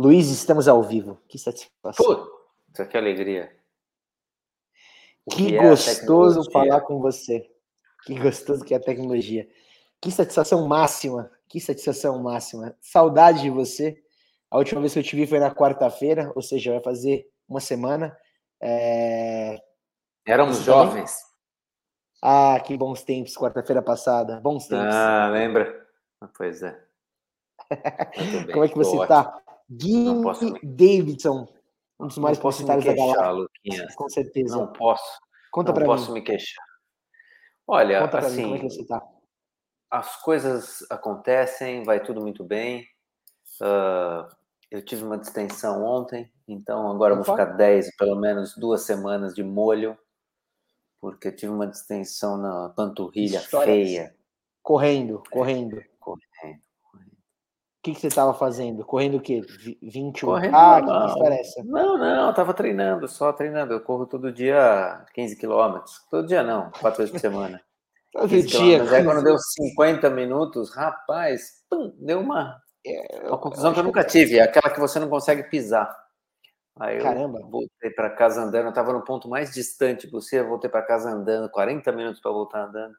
Luiz, estamos ao vivo. Que satisfação. Puta, que alegria. O que, que é gostoso falar com você. Que gostoso que é a tecnologia. Que satisfação máxima. Que satisfação máxima. Saudade de você. A última vez que eu te vi foi na quarta-feira, ou seja, vai fazer uma semana. É... Éramos jovens. Ah, que bons tempos, quarta-feira passada. Bons tempos. Ah, lembra? Pois é. Bem, Como é que você está? Gui Davidson, um dos mais publicitários da galáxia. Com certeza. Não posso. Conta para mim. Não posso me queixar. Olha, Conta assim, mim, como é que você tá? As coisas acontecem, vai tudo muito bem. Uh, eu tive uma distensão ontem, então agora vou ficar 10, pelo menos duas semanas de molho, porque eu tive uma distensão na panturrilha Histórias. feia. Correndo. Correndo. O que, que você estava fazendo? Correndo o quê? 21? Correndo, ah, não. que história é? Não, não, eu tava treinando, só treinando. Eu corro todo dia 15 quilômetros. Todo dia não, quatro vezes por semana. todo dia. Aí quando deu 50 minutos, rapaz, pum, deu uma, é, uma conclusão que eu nunca tive, é aquela que você não consegue pisar. Aí eu Caramba. voltei para casa andando, eu estava no ponto mais distante possível, voltei para casa andando, 40 minutos para voltar andando.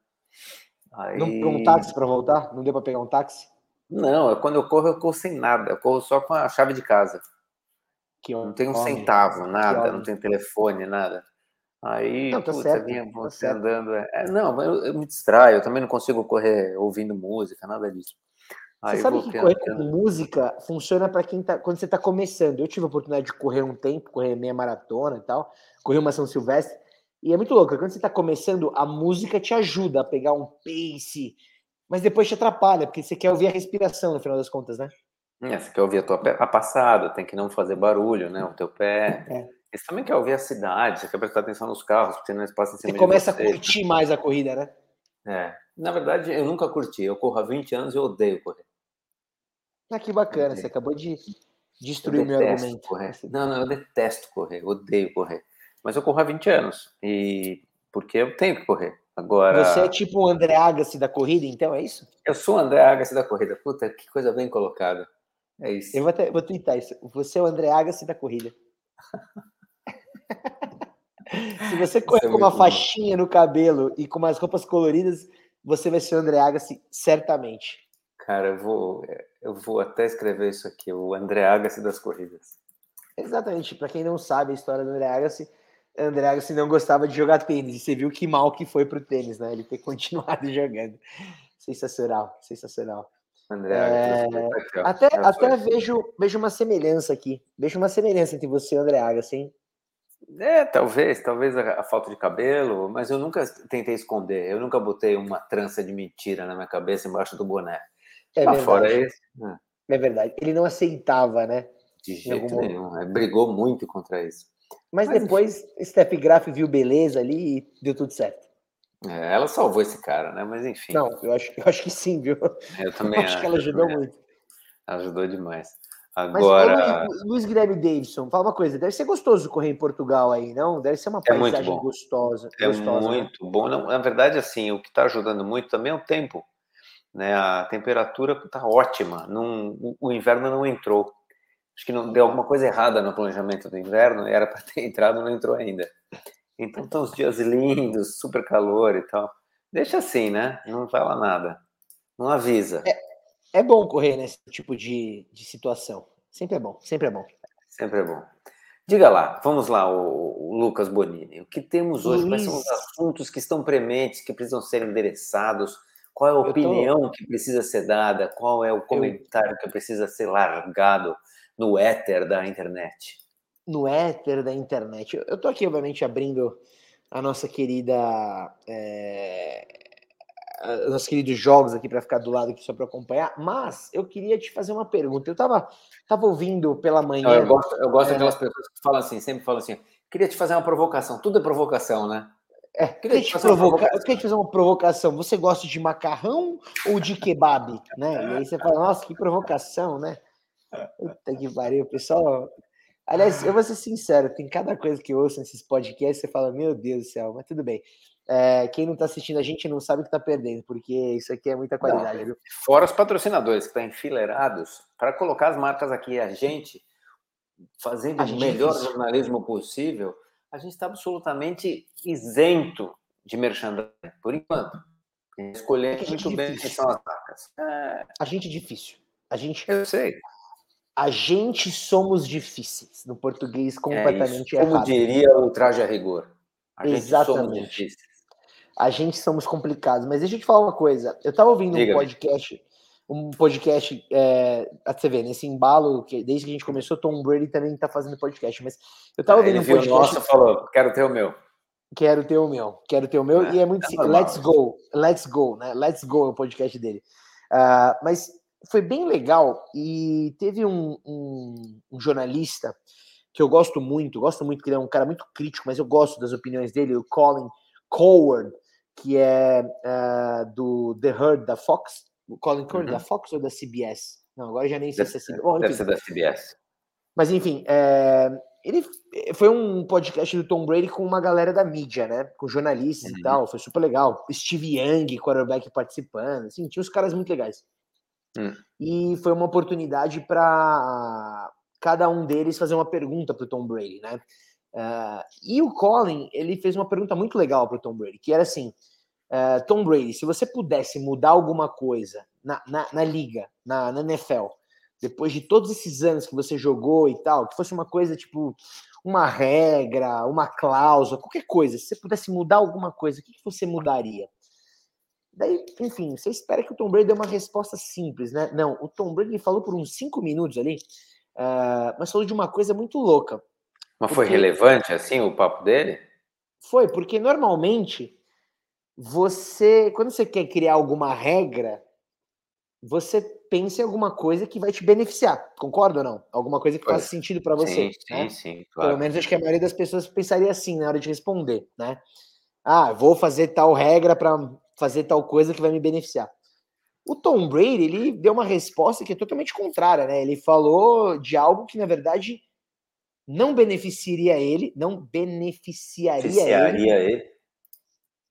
Aí... Não um táxi para voltar? Não deu para pegar um táxi? Não, quando eu corro, eu corro sem nada. Eu corro só com a chave de casa. Que não tem um homem. centavo, nada, não tem telefone, nada. Aí, não, tá putz, certo, vinha tá você tá andando. É, é, não, eu, eu, me distraio, eu também não consigo correr ouvindo música, nada disso. Aí você sabe que correr com música funciona para quem tá. Quando você está começando. Eu tive a oportunidade de correr um tempo, correr meia maratona e tal, correr uma São Silvestre. E é muito louco, quando você está começando, a música te ajuda a pegar um pace, mas depois te atrapalha, porque você quer ouvir a respiração, no final das contas, né? É, você quer ouvir a tua a passada, tem que não fazer barulho, né? O teu pé. É. Você também quer ouvir a cidade, você quer prestar atenção nos carros, porque não espaço em cima Você começa você. a curtir mais a corrida, né? É. Na verdade, eu nunca curti. Eu corro há 20 anos e eu odeio correr. Ah, que bacana. Você acabou de destruir o meu argumento. Correr. Não, não, eu detesto correr, eu odeio correr. Mas eu corro há 20 anos. E porque eu tenho que correr. Agora. Você é tipo o André Agassi da corrida, então, é isso? Eu sou o André Agassi da corrida. Puta, que coisa bem colocada. É isso. Eu vou, te, vou twittar isso. Você é o André Agassi da corrida. Se você correr é com uma faixinha no cabelo e com umas roupas coloridas, você vai ser o André Agassi, certamente. Cara, eu vou, eu vou até escrever isso aqui, o André Agassi das corridas. Exatamente. Para quem não sabe a história do André Agassi, André Agassi não gostava de jogar tênis. E você viu que mal que foi pro tênis, né? Ele ter continuado jogando. Sensacional, sensacional. André é... até até vejo, vejo uma semelhança aqui. Vejo uma semelhança entre você e o André Agassi, hein? É, talvez, talvez a, falta de cabelo, mas eu nunca tentei esconder. Eu nunca botei uma trança de mentira na minha cabeça embaixo do boné. É verdade. fora isso. É. é verdade. Ele não aceitava, né? De jeito nenhum. É, brigou muito contra isso. Mas, Mas depois, Steph Graf viu beleza ali e deu tudo certo. É, ela salvou esse cara, né? Mas enfim. Não, eu acho, eu acho que sim, viu? Eu também eu acho, acho. que ela ajudou muito. Ajudou demais. Agora. Mas, Luiz Guilherme Davidson, fala uma coisa: deve ser gostoso correr em Portugal aí, não? Deve ser uma é paisagem gostosa. É gostosa, né? muito né? bom. Não, na verdade, assim, o que está ajudando muito também é o tempo. Né? A temperatura está ótima. Não, o inverno não entrou acho que não deu alguma coisa errada no planejamento do inverno, era para ter entrado, não entrou ainda. Então estão os dias lindos, super calor e tal. Deixa assim, né? Não fala nada. Não avisa. É, é bom correr nesse tipo de, de situação. Sempre é bom, sempre é bom. Sempre é bom. Diga lá, vamos lá, o, o Lucas Bonini. O que temos hoje? Quais são os assuntos que estão prementes, que precisam ser endereçados? Qual é a opinião tô... que precisa ser dada? Qual é o comentário Eu... que precisa ser largado? No éter da internet? No éter da internet. Eu estou aqui, obviamente, abrindo a nossa querida. É, nossos queridos jogos aqui para ficar do lado aqui só para acompanhar, mas eu queria te fazer uma pergunta. Eu estava tava ouvindo pela manhã. eu gosto, eu gosto é, daquelas pessoas que falam assim, sempre falam assim: queria te fazer uma provocação. Tudo é provocação, né? É, queria te, provocar, eu queria te fazer uma provocação. Você gosta de macarrão ou de kebab? né? E aí você fala, nossa, que provocação, né? Puta que pariu, pessoal. Aliás, eu vou ser sincero, tem cada coisa que eu ouço nesses podcasts, você fala, meu Deus do céu, mas tudo bem. É, quem não está assistindo a gente não sabe o que está perdendo, porque isso aqui é muita qualidade. Não, fora os patrocinadores que estão enfileirados para colocar as marcas aqui, a gente fazendo o melhor jornalismo possível, a gente está absolutamente isento de merchandising, por enquanto. Escolher é muito bem quem são as marcas. É... A gente é difícil. A gente. Eu sei. A gente somos difíceis, no português completamente é Como errado. diria o traje a rigor. A Exatamente. A gente somos complicados. Mas deixa eu te falar uma coisa. Eu estava ouvindo Diga um podcast, um podcast, é, você vê, nesse embalo, que desde que a gente começou, Tom Brady também está fazendo podcast, mas eu estava ouvindo um podcast. Nossa, falou, quero ter o meu. Quero ter o meu, quero ter o meu, é, e é muito é Let's go, let's go, né? Let's go é o podcast dele. Uh, mas foi bem legal e teve um, um, um, jornalista que eu gosto muito, gosto muito, que ele é um cara muito crítico, mas eu gosto das opiniões dele, o Colin Coward, que é uh, do The Herd da Fox, o Colin Coward uhum. da Fox ou da CBS? Não, agora já nem sei deve, se é CBS. Bom, deve ser da CBS. Mas enfim, é, ele foi um podcast do Tom Brady com uma galera da mídia, né? Com jornalistas uhum. e tal, foi super legal. Steve Young, quarterback, participando, assim, tinha uns caras muito legais. Uhum. E foi uma oportunidade para cada um deles fazer uma pergunta para o Tom Brady, né? Uh, e o Colin, ele fez uma pergunta muito legal para o Tom Brady, que era assim: uh, Tom Brady, se você pudesse mudar alguma coisa na, na, na liga, na, na NFL, depois de todos esses anos que você jogou e tal, que fosse uma coisa tipo uma regra, uma cláusula, qualquer coisa, se você pudesse mudar alguma coisa, o que, que você mudaria? Daí, enfim, você espera que o Tom Brady dê uma resposta simples, né? Não, o Tom Brady falou por uns cinco minutos ali, uh, mas falou de uma coisa muito louca. Mas foi relevante assim o papo dele? Foi, porque normalmente você, quando você quer criar alguma regra, você pense em alguma coisa que vai te beneficiar, concorda ou não? Alguma coisa que faz sentido para você. Sim, né? sim, sim. Claro. Pelo menos acho que a maioria das pessoas pensaria assim na hora de responder, né? Ah, vou fazer tal regra para fazer tal coisa que vai me beneficiar. O Tom Brady, ele deu uma resposta que é totalmente contrária, né? Ele falou de algo que, na verdade, não beneficiaria ele, não beneficiaria, beneficiaria ele, ele,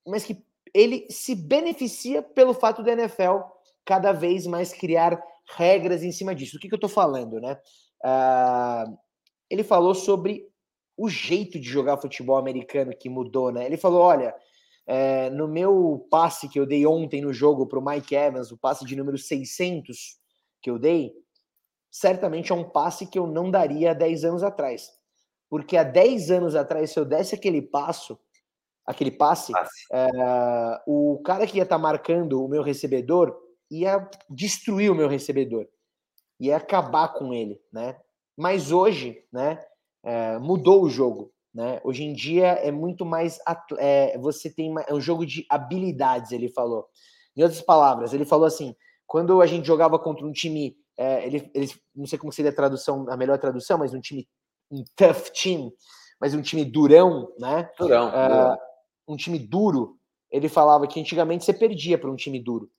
mas que ele se beneficia pelo fato da NFL cada vez mais criar regras em cima disso. O que, que eu estou falando, né? Uh, ele falou sobre o jeito de jogar futebol americano que mudou, né? Ele falou: olha, é, no meu passe que eu dei ontem no jogo para o Mike Evans, o passe de número 600 que eu dei, certamente é um passe que eu não daria há 10 anos atrás. Porque há 10 anos atrás, se eu desse aquele passo, aquele passe, passe. É, o cara que ia estar tá marcando o meu recebedor ia destruir o meu recebedor, ia acabar com ele, né? Mas hoje, né, é, mudou o jogo, né? Hoje em dia é muito mais é, você tem é um jogo de habilidades, ele falou. Em outras palavras, ele falou assim: quando a gente jogava contra um time, é, ele, ele, não sei como seria a tradução, a melhor tradução, mas um time, um tough team, mas um time durão, né? Durão. É, durão. Um time duro. Ele falava que antigamente você perdia para um time duro.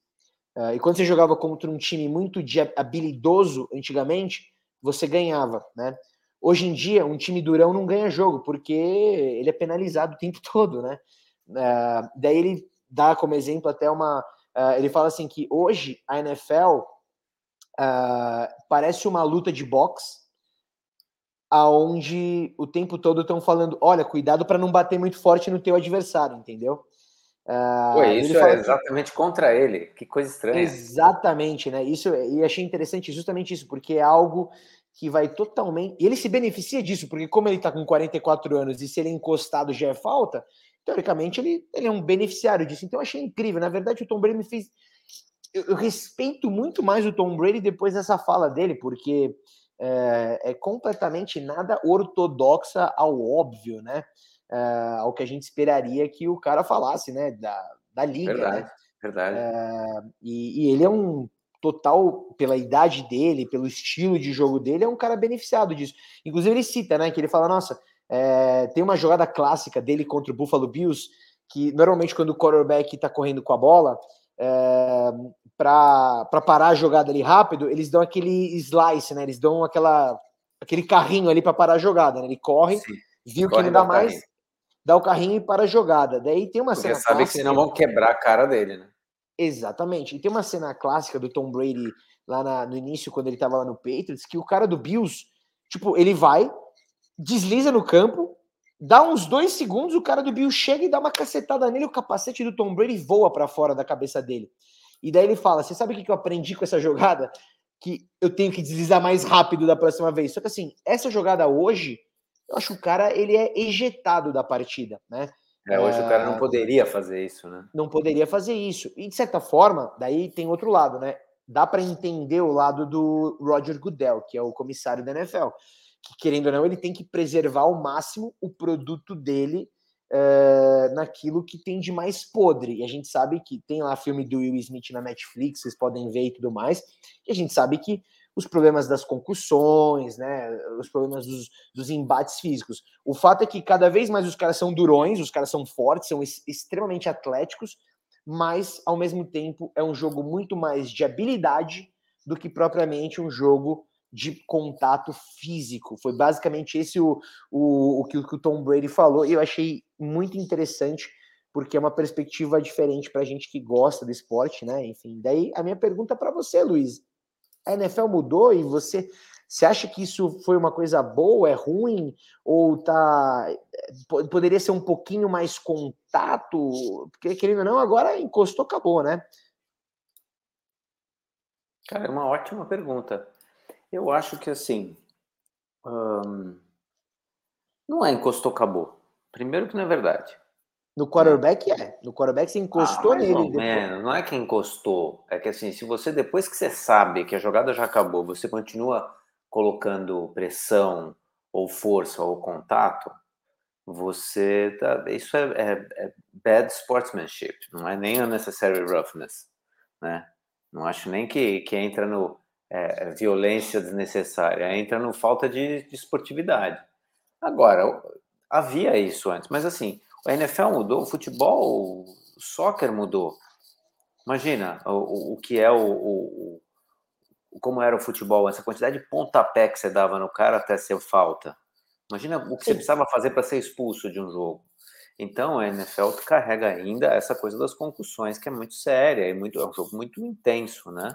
Uh, e quando você jogava contra um time muito habilidoso antigamente, você ganhava, né? Hoje em dia, um time durão não ganha jogo, porque ele é penalizado o tempo todo, né? Uh, daí ele dá como exemplo até uma. Uh, ele fala assim que hoje a NFL parece uma luta de boxe, aonde o tempo todo estão falando: olha, cuidado para não bater muito forte no teu adversário, entendeu? Uh, Ué, isso é exatamente que... contra ele. Que coisa estranha. Exatamente, né? Isso e achei interessante justamente isso, porque é algo que vai totalmente. Ele se beneficia disso, porque como ele está com 44 anos e se ele é encostado já é falta, teoricamente ele, ele é um beneficiário disso. Então eu achei incrível. Na verdade, o Tom Brady me fez. Eu, eu respeito muito mais o Tom Brady depois dessa fala dele, porque é, é completamente nada ortodoxa ao óbvio, né? uh, ao que a gente esperaria que o cara falasse, né? Da, da liga, verdade, né? Verdade. Uh, e, e ele é um total, pela idade dele, pelo estilo de jogo dele, é um cara beneficiado disso. Inclusive, ele cita, né? Que ele fala: nossa, é, tem uma jogada clássica dele contra o Buffalo Bills, que normalmente quando o quarterback tá correndo com a bola, é, para parar a jogada ali rápido, eles dão aquele slice, né? Eles dão aquela, aquele carrinho ali para parar a jogada, né? Ele corre, Sim. viu corre que não dá mais, carrinho dá o carrinho e para a jogada. Daí tem uma Porque cena sabe clássica... que senão vão quebrar a cara dele, né? Exatamente. E tem uma cena clássica do Tom Brady lá na, no início, quando ele estava lá no Patriots, que o cara do Bills Tipo, ele vai, desliza no campo, dá uns dois segundos, o cara do Bill chega e dá uma cacetada nele, o capacete do Tom Brady voa para fora da cabeça dele. E daí ele fala: Você sabe o que eu aprendi com essa jogada? Que eu tenho que deslizar mais rápido da próxima vez. Só que assim, essa jogada hoje, eu acho que o cara ele é ejetado da partida, né? É, hoje é... o cara não é, poderia fazer isso, né? Não poderia fazer isso. E de certa forma, daí tem outro lado, né? Dá para entender o lado do Roger Goodell, que é o comissário da NFL, que querendo ou não, ele tem que preservar ao máximo o produto dele uh, naquilo que tem de mais podre. E a gente sabe que tem lá filme do Will Smith na Netflix, vocês podem ver e tudo mais. E a gente sabe que os problemas das concussões, né, os problemas dos, dos, embates físicos. O fato é que cada vez mais os caras são durões, os caras são fortes, são extremamente atléticos, mas ao mesmo tempo é um jogo muito mais de habilidade do que propriamente um jogo de contato físico. Foi basicamente esse o, o, o, que, o Tom Brady falou, e eu achei muito interessante, porque é uma perspectiva diferente para a gente que gosta do esporte, né? Enfim, daí a minha pergunta para você, Luiz. A NFL mudou e você, você acha que isso foi uma coisa boa, é ruim? Ou tá. Poderia ser um pouquinho mais contato? Porque, querendo ou não, agora encostou, acabou, né? Cara, é uma ótima pergunta. Eu acho que assim. não é encostou, acabou. Primeiro que não é verdade. No quarterback é. No quarterback você encostou ah, nele. Menos. Não é que encostou. É que assim, se você, depois que você sabe que a jogada já acabou, você continua colocando pressão ou força ou contato, você tá, isso é, é, é, bad sportsmanship, não é nem unnecessary roughness, né? Não acho nem que, que entra no é, é, violência desnecessária, entra no falta de, de esportividade. Agora, havia isso antes, mas assim, a NFL mudou, o futebol, o soccer mudou. Imagina o, o que é o, o, o, como era o futebol, essa quantidade de pontapé que você dava no cara até ser falta. Imagina o que você precisava fazer para ser expulso de um jogo. Então a NFL carrega ainda essa coisa das concussões, que é muito séria e muito, é um jogo muito intenso, né?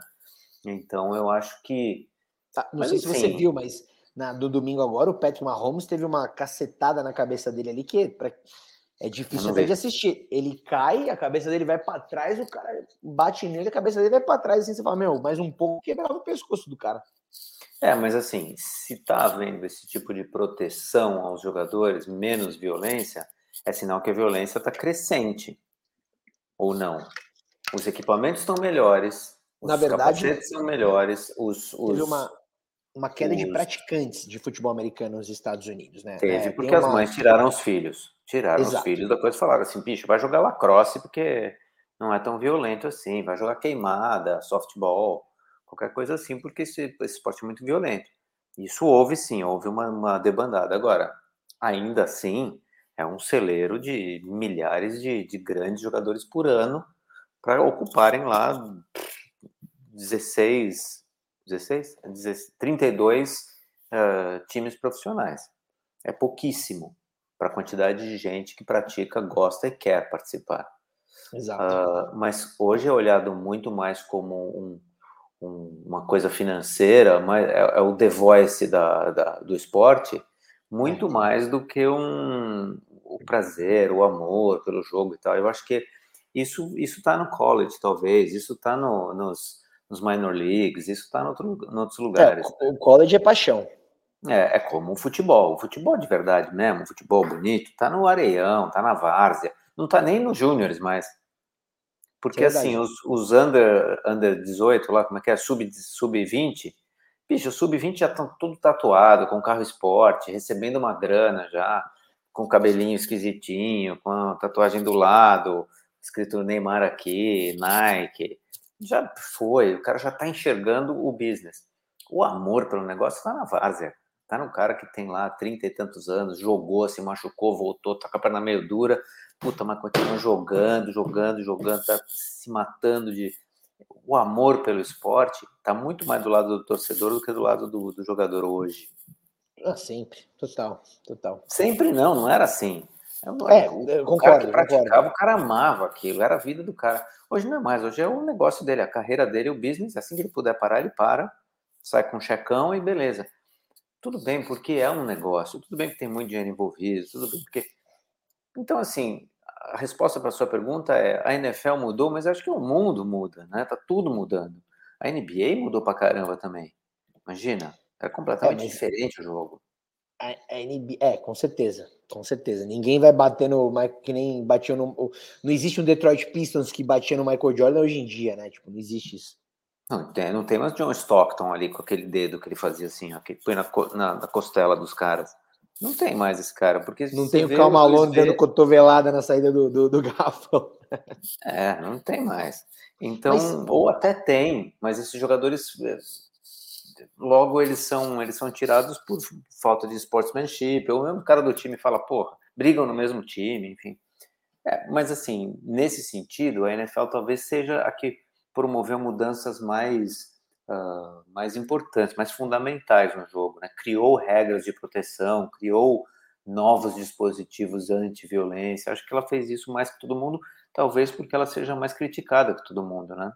Então eu acho que. Tá, não mas, sei se você viu, mas na, do domingo agora, o Patrick Mahomes teve uma cacetada na cabeça dele ali que pra, é difícil até de assistir. Ele cai, a cabeça dele vai para trás, o cara bate nele, a cabeça dele vai para trás, assim você fala, meu, mais um pouco quebrava o pescoço do cara. É, mas assim, se tá havendo esse tipo de proteção aos jogadores, menos violência, é sinal que a violência está crescente. Ou não? Os equipamentos estão melhores, os Na verdade, capacetes são melhores. Os, os, teve uma, uma queda os... de praticantes de futebol americano nos Estados Unidos, né? Teve, é, porque as mães tiraram os filhos. Tiraram Exato. os filhos, depois falaram assim, bicho, vai jogar lacrosse porque não é tão violento assim, vai jogar queimada, softball, qualquer coisa assim, porque esse, esse esporte é muito violento. Isso houve sim, houve uma, uma debandada. Agora, ainda assim, é um celeiro de milhares de, de grandes jogadores por ano para ocuparem lá 16, 16, 16 32 uh, times profissionais. É pouquíssimo para a quantidade de gente que pratica, gosta e quer participar. Exato. Uh, mas hoje é olhado muito mais como um, um, uma coisa financeira, mas é, é o the voice da, da, do esporte, muito é. mais do que um, o prazer, o amor pelo jogo e tal. Eu acho que isso isso está no college, talvez, isso está no, nos, nos minor leagues, isso está em outros lugares. É, o college é paixão. É, é como o futebol. O futebol de verdade mesmo, o futebol bonito, tá no areião, tá na várzea, não tá nem nos júniores mais. Porque é assim, os, os under, under 18, lá, como é que é? Sub, sub 20, bicho, sub 20 já estão tudo tatuado, com carro esporte, recebendo uma grana já, com cabelinho esquisitinho, com a tatuagem do lado, escrito Neymar aqui, Nike. Já foi, o cara já tá enxergando o business. O amor pelo negócio tá na várzea. Tá no cara que tem lá 30 e tantos anos, jogou, se machucou, voltou, tá com a perna meio dura, puta, mas continua jogando, jogando, jogando, tá se matando de. O amor pelo esporte tá muito mais do lado do torcedor do que do lado do, do jogador hoje. Ah, sempre, total, total. Sempre não, não era assim. É, o, concordo, cara que praticava, concordo. o cara amava aquilo, era a vida do cara. Hoje não é mais, hoje é o negócio dele, a carreira dele, o business, assim que ele puder parar, ele para, sai com um checão e beleza tudo bem, porque é um negócio, tudo bem que tem muito dinheiro envolvido, tudo bem porque. Então, assim, a resposta para a sua pergunta é: a NFL mudou, mas acho que o mundo muda, né? Tá tudo mudando. A NBA mudou para caramba também. Imagina, é completamente é, diferente o jogo. A, a NBA, é, com certeza, com certeza. Ninguém vai bater no que nem batia no. Não existe um Detroit Pistons que batia no Michael Jordan hoje em dia, né? Tipo, não existe isso. Não tem, não tem mais John Stockton ali com aquele dedo que ele fazia assim, ó, que põe na, na, na costela dos caras. Não tem mais esse cara, porque não tem o Cal Malone dando cotovelada na saída do, do, do. É, não tem mais. Então, mas... ou até tem, mas esses jogadores logo eles são eles são tirados por falta de sportsmanship, ou mesmo o cara do time fala, porra, brigam no mesmo time, enfim. É, mas assim, nesse sentido, a NFL talvez seja a que promoveu mudanças mais uh, mais importantes, mais fundamentais no jogo, né? Criou regras de proteção, criou novos dispositivos anti-violência. Acho que ela fez isso mais que todo mundo, talvez porque ela seja mais criticada que todo mundo, né?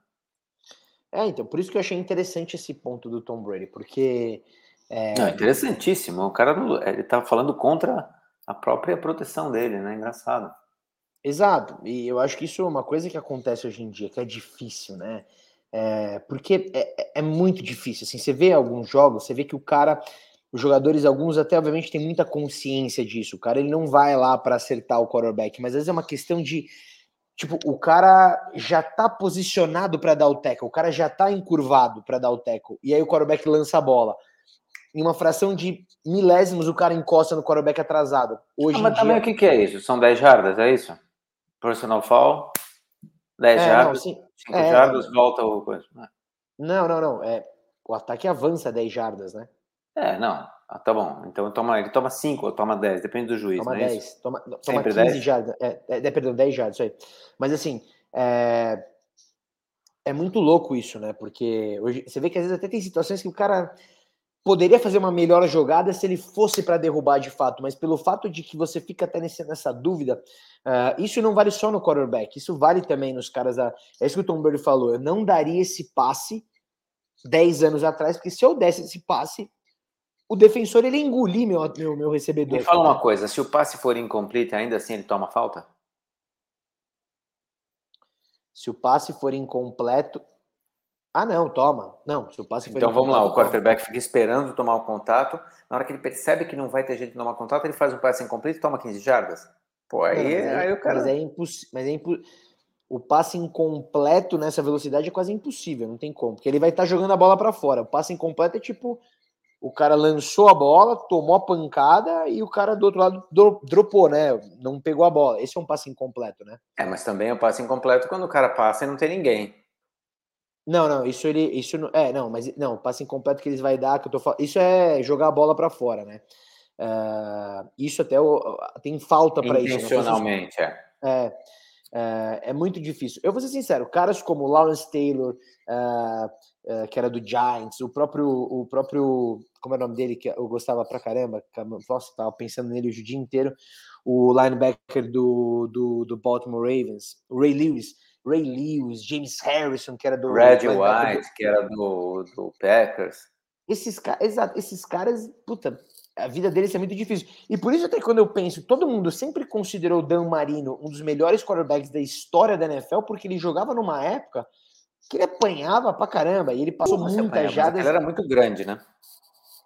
É, então, por isso que eu achei interessante esse ponto do Tom Brady, porque. É... Não, interessantíssimo. O cara ele tá falando contra a própria proteção dele, né? Engraçado. Exato. E eu acho que isso é uma coisa que acontece hoje em dia, que é difícil, né? É, porque é, é, é muito difícil. Assim, você vê alguns jogos, você vê que o cara, os jogadores, alguns até obviamente têm muita consciência disso. O cara ele não vai lá para acertar o quarterback, mas às vezes é uma questão de Tipo, o cara já tá posicionado para dar o tackle, o cara já tá encurvado para dar o tackle, e aí o quarterback lança a bola. Em uma fração de milésimos, o cara encosta no quarterback atrasado. Hoje ah, mas dia... também o que, que é isso? São 10 jardas, é isso? Personal foul, 10 é, jardas, 5 é, jardas, volta o coisa. Não, não, não. É, o ataque avança 10 jardas, né? É, não. Ah, tá bom. Então toma, ele toma 5 ou toma 10, depende do juiz. Toma 10. É toma, toma Sempre 15 10? jardas. É, é, perdão, 10 jardas, isso aí. Mas assim, é, é muito louco isso, né? Porque hoje você vê que às vezes até tem situações que o cara poderia fazer uma melhor jogada se ele fosse para derrubar de fato, mas pelo fato de que você fica até nesse, nessa dúvida, uh, isso não vale só no quarterback, isso vale também nos caras da. É isso que o Tom Brady falou. Eu não daria esse passe 10 anos atrás, porque se eu desse esse passe, o defensor ele engolir meu, meu, meu recebedor. Me fala uma coisa: se o passe for incompleto, ainda assim ele toma falta? Se o passe for incompleto. Ah, não, toma. Não, se o passe Então vamos lá: o quarterback fica esperando tomar o contato. Na hora que ele percebe que não vai ter jeito de tomar contato, ele faz um passe incompleto e toma 15 jardas. Pô, aí, não, é, aí o cara. Mas é impossível. Mas é impossível o passe incompleto nessa velocidade é quase impossível, não tem como, porque ele vai estar tá jogando a bola para fora. O passe incompleto é tipo o cara lançou a bola, tomou a pancada e o cara do outro lado dropou, né? Não pegou a bola. Esse é um passe incompleto, né? É, mas também é um passe incompleto quando o cara passa e não tem ninguém. Não, não, isso ele, isso não, é, não, mas não, passe incompleto que eles vai dar, que eu tô falando, isso é jogar a bola para fora, né? Uh, isso até tem falta para isso. Né? Intencionalmente, né? é. É, é, muito difícil. Eu vou ser sincero, caras como Lawrence Taylor, uh, uh, que era do Giants, o próprio, o próprio, como é o nome dele, que eu gostava pra caramba, nossa, tava pensando nele o dia inteiro, o linebacker do, do, do Baltimore Ravens, o Ray Lewis, Ray Lewis, James Harrison, que era do... Red White, do... que era do, do Packers. Esses, exato, esses caras, puta, a vida deles é muito difícil. E por isso, até quando eu penso, todo mundo sempre considerou Dan Marino um dos melhores quarterbacks da história da NFL, porque ele jogava numa época que ele apanhava pra caramba, e ele passou Pô, muitas jadas. Ele era muito grande, né?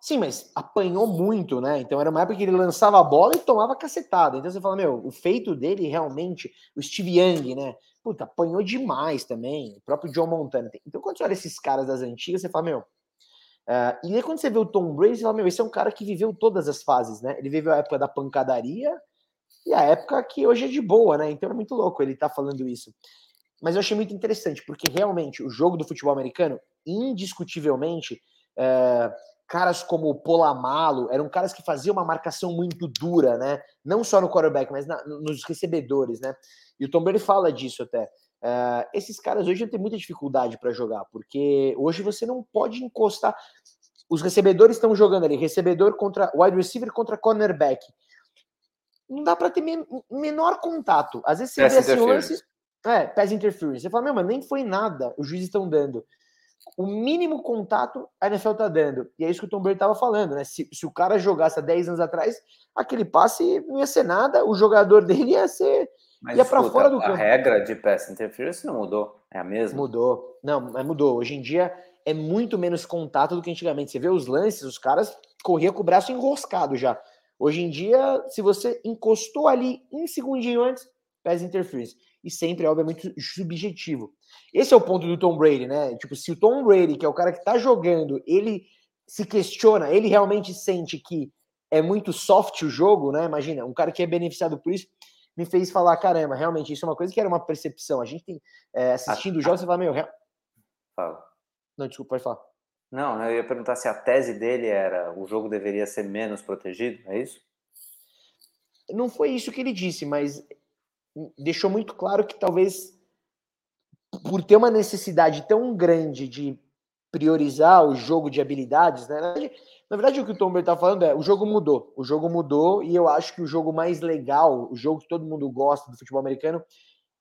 Sim, mas apanhou muito, né? Então era uma época que ele lançava a bola e tomava cacetada. Então você fala, meu, o feito dele realmente, o Steve Young, né? Puta, apanhou demais também. O próprio John Montana. Então quando você olha esses caras das antigas, você fala, meu, Uh, e aí, quando você vê o Tom Brady, você fala, meu, esse é um cara que viveu todas as fases, né? Ele viveu a época da pancadaria e a época que hoje é de boa, né? Então é muito louco ele tá falando isso. Mas eu achei muito interessante, porque realmente o jogo do futebol americano, indiscutivelmente, uh, caras como o Polamalo eram caras que faziam uma marcação muito dura, né? Não só no quarterback, mas na, nos recebedores, né? E o Tom Brady fala disso até. Uh, esses caras hoje têm muita dificuldade para jogar, porque hoje você não pode encostar. Os recebedores estão jogando ali, recebedor contra wide receiver contra cornerback. Não dá para ter men menor contato. Às vezes você pass vê assim lance. É, pass interference. Você fala, meu, mas nem foi nada, os juízes estão dando. o mínimo contato a NFL tá dando. E é isso que o Tom Brady estava falando, né? Se, se o cara jogasse há 10 anos atrás, aquele passe não ia ser nada, o jogador dele ia ser. Mas, ia para fora do campo. A regra de pass interference não mudou, é a mesma? Mudou. Não, mas mudou. Hoje em dia é muito menos contato do que antigamente. Você vê os lances, os caras corriam com o braço enroscado já. Hoje em dia, se você encostou ali um segundinho antes, pass interference. E sempre, obviamente, subjetivo. Esse é o ponto do Tom Brady, né? Tipo, se o Tom Brady, que é o cara que tá jogando, ele se questiona, ele realmente sente que é muito soft o jogo, né? Imagina, um cara que é beneficiado por isso, me fez falar, caramba, realmente, isso é uma coisa que era uma percepção. A gente tem, é, assistindo o jogo, você fala, meu, real... Fala. Não, desculpa, pode falar. Não, eu ia perguntar se a tese dele era o jogo deveria ser menos protegido, é isso? Não foi isso que ele disse, mas deixou muito claro que talvez por ter uma necessidade tão grande de priorizar o jogo de habilidades, né? Na verdade, o que o Tom Brady tá falando é o jogo mudou. O jogo mudou e eu acho que o jogo mais legal, o jogo que todo mundo gosta do futebol americano,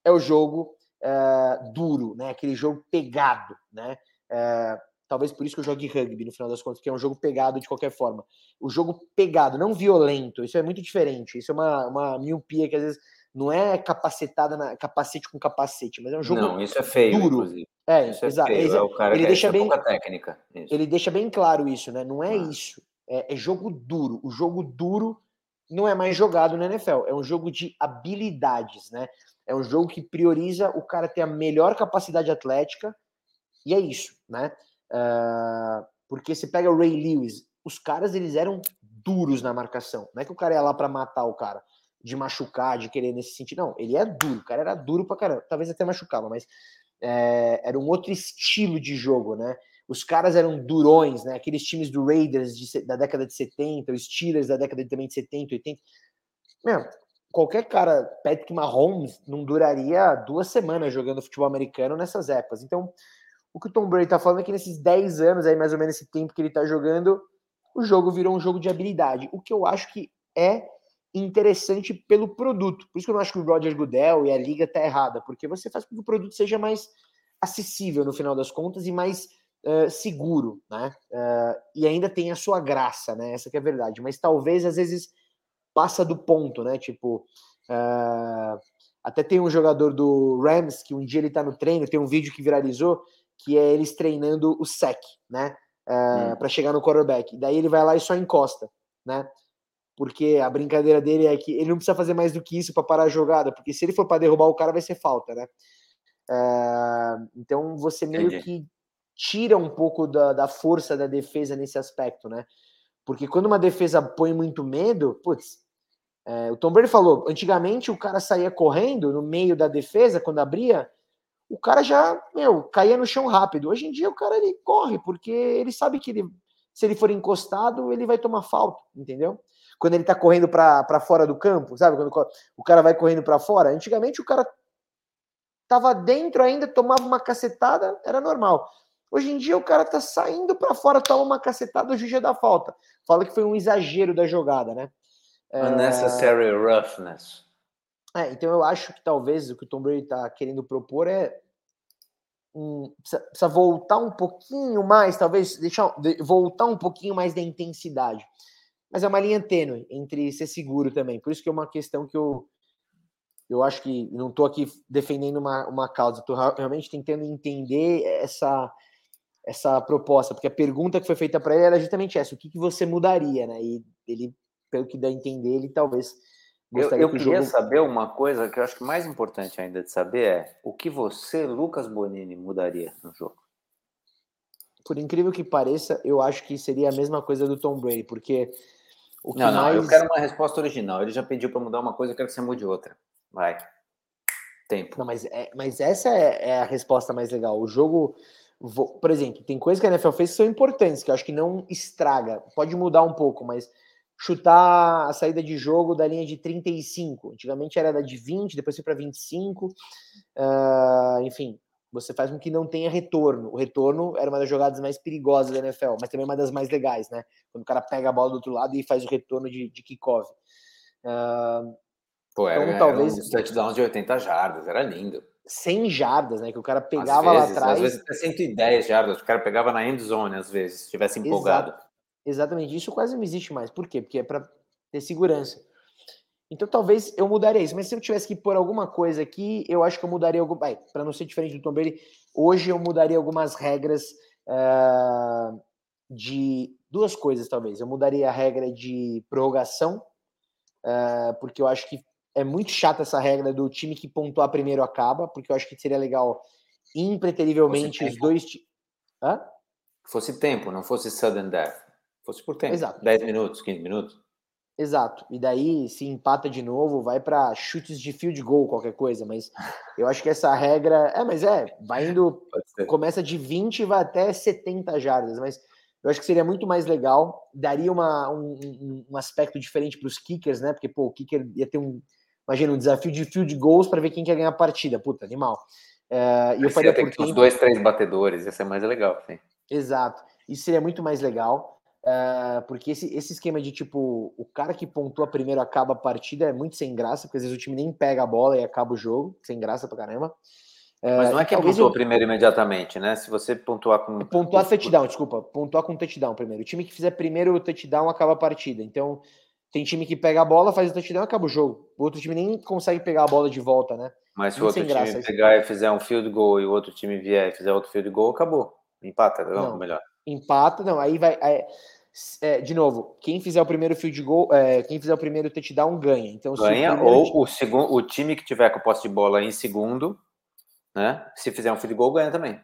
é o jogo é, duro, né? Aquele jogo pegado, né? É, talvez por isso que eu jogue rugby, no final das contas, que é um jogo pegado de qualquer forma. O jogo pegado, não violento, isso é muito diferente. Isso é uma, uma miopia que às vezes não é capacitada na capacete com capacete, mas é um jogo Não, isso é feio, duro. inclusive. É, isso é exato. Feio, é o cara ele deixa bem técnica. Isso. Ele deixa bem claro isso, né? Não é ah. isso. É, é, jogo duro. O jogo duro não é mais jogado no NFL. É um jogo de habilidades, né? É um jogo que prioriza o cara ter a melhor capacidade atlética e é isso, né? Uh, porque você pega o Ray Lewis, os caras eles eram duros na marcação. Não é que o cara ia lá para matar o cara de machucar, de querer nesse sentido. Não, ele é duro, o cara era duro pra caramba. Talvez até machucava, mas é, era um outro estilo de jogo, né? Os caras eram durões, né? Aqueles times do Raiders de, da década de 70, os Steelers da década de, também de 70, 80. Meu, qualquer cara, Patrick Mahomes, não duraria duas semanas jogando futebol americano nessas épocas. Então, o que o Tom Brady tá falando é que nesses 10 anos, aí mais ou menos esse tempo que ele tá jogando, o jogo virou um jogo de habilidade. O que eu acho que é interessante pelo produto. Por isso que eu não acho que o Roger Goodell e a liga tá errada, porque você faz com que o produto seja mais acessível no final das contas e mais uh, seguro, né? Uh, e ainda tem a sua graça, né? Essa que é a verdade. Mas talvez às vezes passa do ponto, né? Tipo, uh, até tem um jogador do Rams que um dia ele tá no treino, tem um vídeo que viralizou que é eles treinando o sec, né? hum. para chegar no quarterback. Daí ele vai lá e só encosta, né? Porque a brincadeira dele é que ele não precisa fazer mais do que isso para parar a jogada, porque se ele for para derrubar o cara vai ser falta, né? É, então você meio Entendi. que tira um pouco da, da força da defesa nesse aspecto, né? Porque quando uma defesa põe muito medo, putz, é, o Tom Brady falou, antigamente o cara saía correndo no meio da defesa, quando abria, o cara já, meu, caía no chão rápido. Hoje em dia o cara ele corre, porque ele sabe que ele, se ele for encostado, ele vai tomar falta, entendeu? Quando ele tá correndo para fora do campo, sabe? Quando o cara vai correndo para fora. Antigamente o cara tava dentro ainda, tomava uma cacetada, era normal. Hoje em dia o cara tá saindo para fora, toma uma cacetada, o juiz dá falta. Fala que foi um exagero da jogada, né? É, Unnecessary é... roughness. É, então eu acho que talvez o que o Tom Brady tá querendo propor é um, precisa, precisa, voltar um pouquinho mais, talvez deixar voltar um pouquinho mais da intensidade mas é uma linha tênue entre ser seguro também. Por isso que é uma questão que eu, eu acho que não estou aqui defendendo uma, uma causa, estou realmente tentando entender essa, essa proposta, porque a pergunta que foi feita para ele era justamente essa: o que, que você mudaria, né? E ele, pelo que dá a entender, ele talvez. Eu, eu que queria jogo... saber uma coisa que eu acho que mais importante ainda de saber é o que você, Lucas Bonini, mudaria no jogo. Por incrível que pareça, eu acho que seria a mesma coisa do Tom Brady, porque o não, não, mais... eu quero uma resposta original. Ele já pediu para mudar uma coisa, eu quero que você mude outra. Vai. Tempo. Não, mas, é, mas essa é, é a resposta mais legal. O jogo, por exemplo, tem coisas que a NFL fez que são importantes, que eu acho que não estraga. Pode mudar um pouco, mas chutar a saída de jogo da linha de 35. Antigamente era da de 20, depois foi para 25. Uh, enfim, você faz com que não tenha retorno. O retorno era uma das jogadas mais perigosas da NFL, mas também uma das mais legais, né? Quando o cara pega a bola do outro lado e faz o retorno de, de kickoff. Uh, Pô, então, era, talvez... um touchdown de 80 jardas, era lindo. 100 jardas, né? Que o cara pegava vezes, lá atrás. Às vezes até 110 jardas, o cara pegava na end zone, às vezes, se tivesse empolgado. Exato. Exatamente, isso quase não existe mais. Por quê? Porque é para ter segurança. Então talvez eu mudaria isso, mas se eu tivesse que pôr alguma coisa aqui, eu acho que eu mudaria algum. Para não ser diferente do Tom Brady, hoje eu mudaria algumas regras uh, de duas coisas, talvez. Eu mudaria a regra de prorrogação, uh, porque eu acho que é muito chata essa regra do time que pontuar primeiro acaba, porque eu acho que seria legal impreterivelmente os dois. Hã? Fosse tempo, não fosse sudden death. Fosse por tempo. Exato. 10 minutos, 15 minutos. Exato. E daí, se empata de novo, vai para chutes de field goal, qualquer coisa. Mas eu acho que essa regra. É, mas é, vai indo. Começa de 20 e vai até 70 jardas. Mas eu acho que seria muito mais legal. Daria uma, um, um aspecto diferente para os kickers, né? Porque, pô, o kicker ia ter um. Imagina, um desafio de field goals para ver quem quer ganhar a partida. Puta, animal. É, e eu faria por tempo... os dois, três batedores, ia ser mais legal, sim. Exato. Isso seria muito mais legal. Uh, porque esse, esse esquema de tipo, o cara que pontua primeiro acaba a partida é muito sem graça, porque às vezes o time nem pega a bola e acaba o jogo, sem graça pra caramba. Uh, Mas não é que pontua eu... primeiro imediatamente, né? Se você pontuar com. Pontuar touchdown, desculpa. Pontuar com touchdown primeiro. O time que fizer primeiro o touchdown acaba a partida. Então, tem time que pega a bola, faz o touchdown e acaba o jogo. O outro time nem consegue pegar a bola de volta, né? Mas se o outro time pegar e fizer um field goal e o outro time vier e fizer outro field goal, acabou. Empata, não, não melhor. Empata, não. Aí vai. Aí é, de novo, quem fizer o primeiro field goal, é, quem fizer o primeiro touchdown ganha. Então, ganha, o ou o, segundo, o time que tiver com a posse de bola em segundo, né? Se fizer um field goal, ganha também.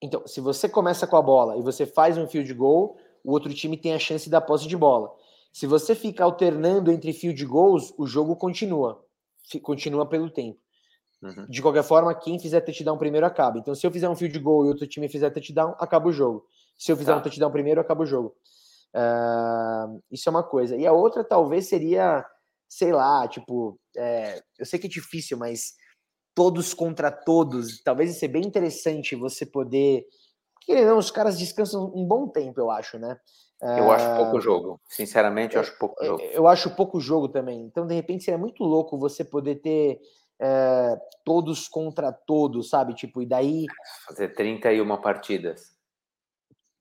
Então, se você começa com a bola e você faz um field goal, o outro time tem a chance da posse de bola. Se você fica alternando entre field goals, o jogo continua. Continua pelo tempo. Uhum. De qualquer forma, quem fizer touchdown primeiro acaba. Então, se eu fizer um field goal e outro time fizer touchdown, acaba o jogo. Se eu fizer tá. um touchdown primeiro, acaba o jogo. Uh, isso é uma coisa. E a outra talvez seria, sei lá, tipo, é, eu sei que é difícil, mas todos contra todos, talvez isso é bem interessante você poder. Porque não, os caras descansam um bom tempo, eu acho, né? Eu acho pouco jogo. Sinceramente, eu acho pouco jogo. Eu acho pouco jogo também. Então, de repente, seria muito louco você poder ter é, todos contra todos, sabe? Tipo, e daí. Fazer 31 partidas.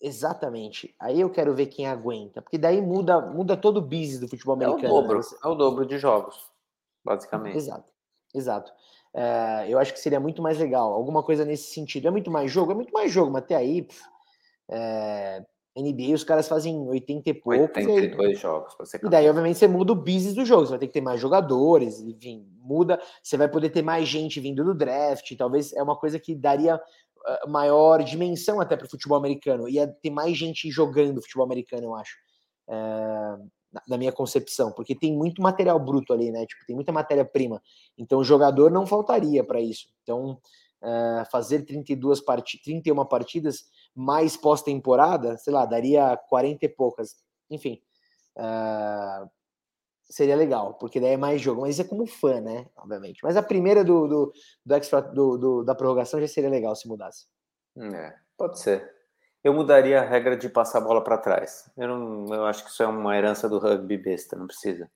Exatamente. Aí eu quero ver quem aguenta, porque daí muda, muda todo o business do futebol americano. É o dobro, né? é o dobro de jogos, basicamente. Exato, exato. É, eu acho que seria muito mais legal, alguma coisa nesse sentido. É muito mais jogo, é muito mais jogo, mas até aí, pff, é, NBA os caras fazem 80 e poucos. 82 e aí, jogos. E daí, obviamente, você muda o business do jogo, você vai ter que ter mais jogadores, enfim, muda. Você vai poder ter mais gente vindo do draft, talvez é uma coisa que daria eh, maior dimensão até para o futebol americano. Ia ter mais gente jogando futebol americano, eu acho. É, na minha concepção, porque tem muito material bruto ali, né? Tipo, tem muita matéria-prima. Então, o jogador não faltaria para isso. Então, é, fazer 32 part... 31 partidas mais pós-temporada, sei lá, daria 40 e poucas. Enfim, é, seria legal, porque daí é mais jogo. Mas é como fã, né? Obviamente. Mas a primeira do, do, do, extra, do, do da prorrogação já seria legal se mudasse. É, pode ser. Eu mudaria a regra de passar a bola para trás. Eu, não, eu acho que isso é uma herança do rugby besta, não precisa.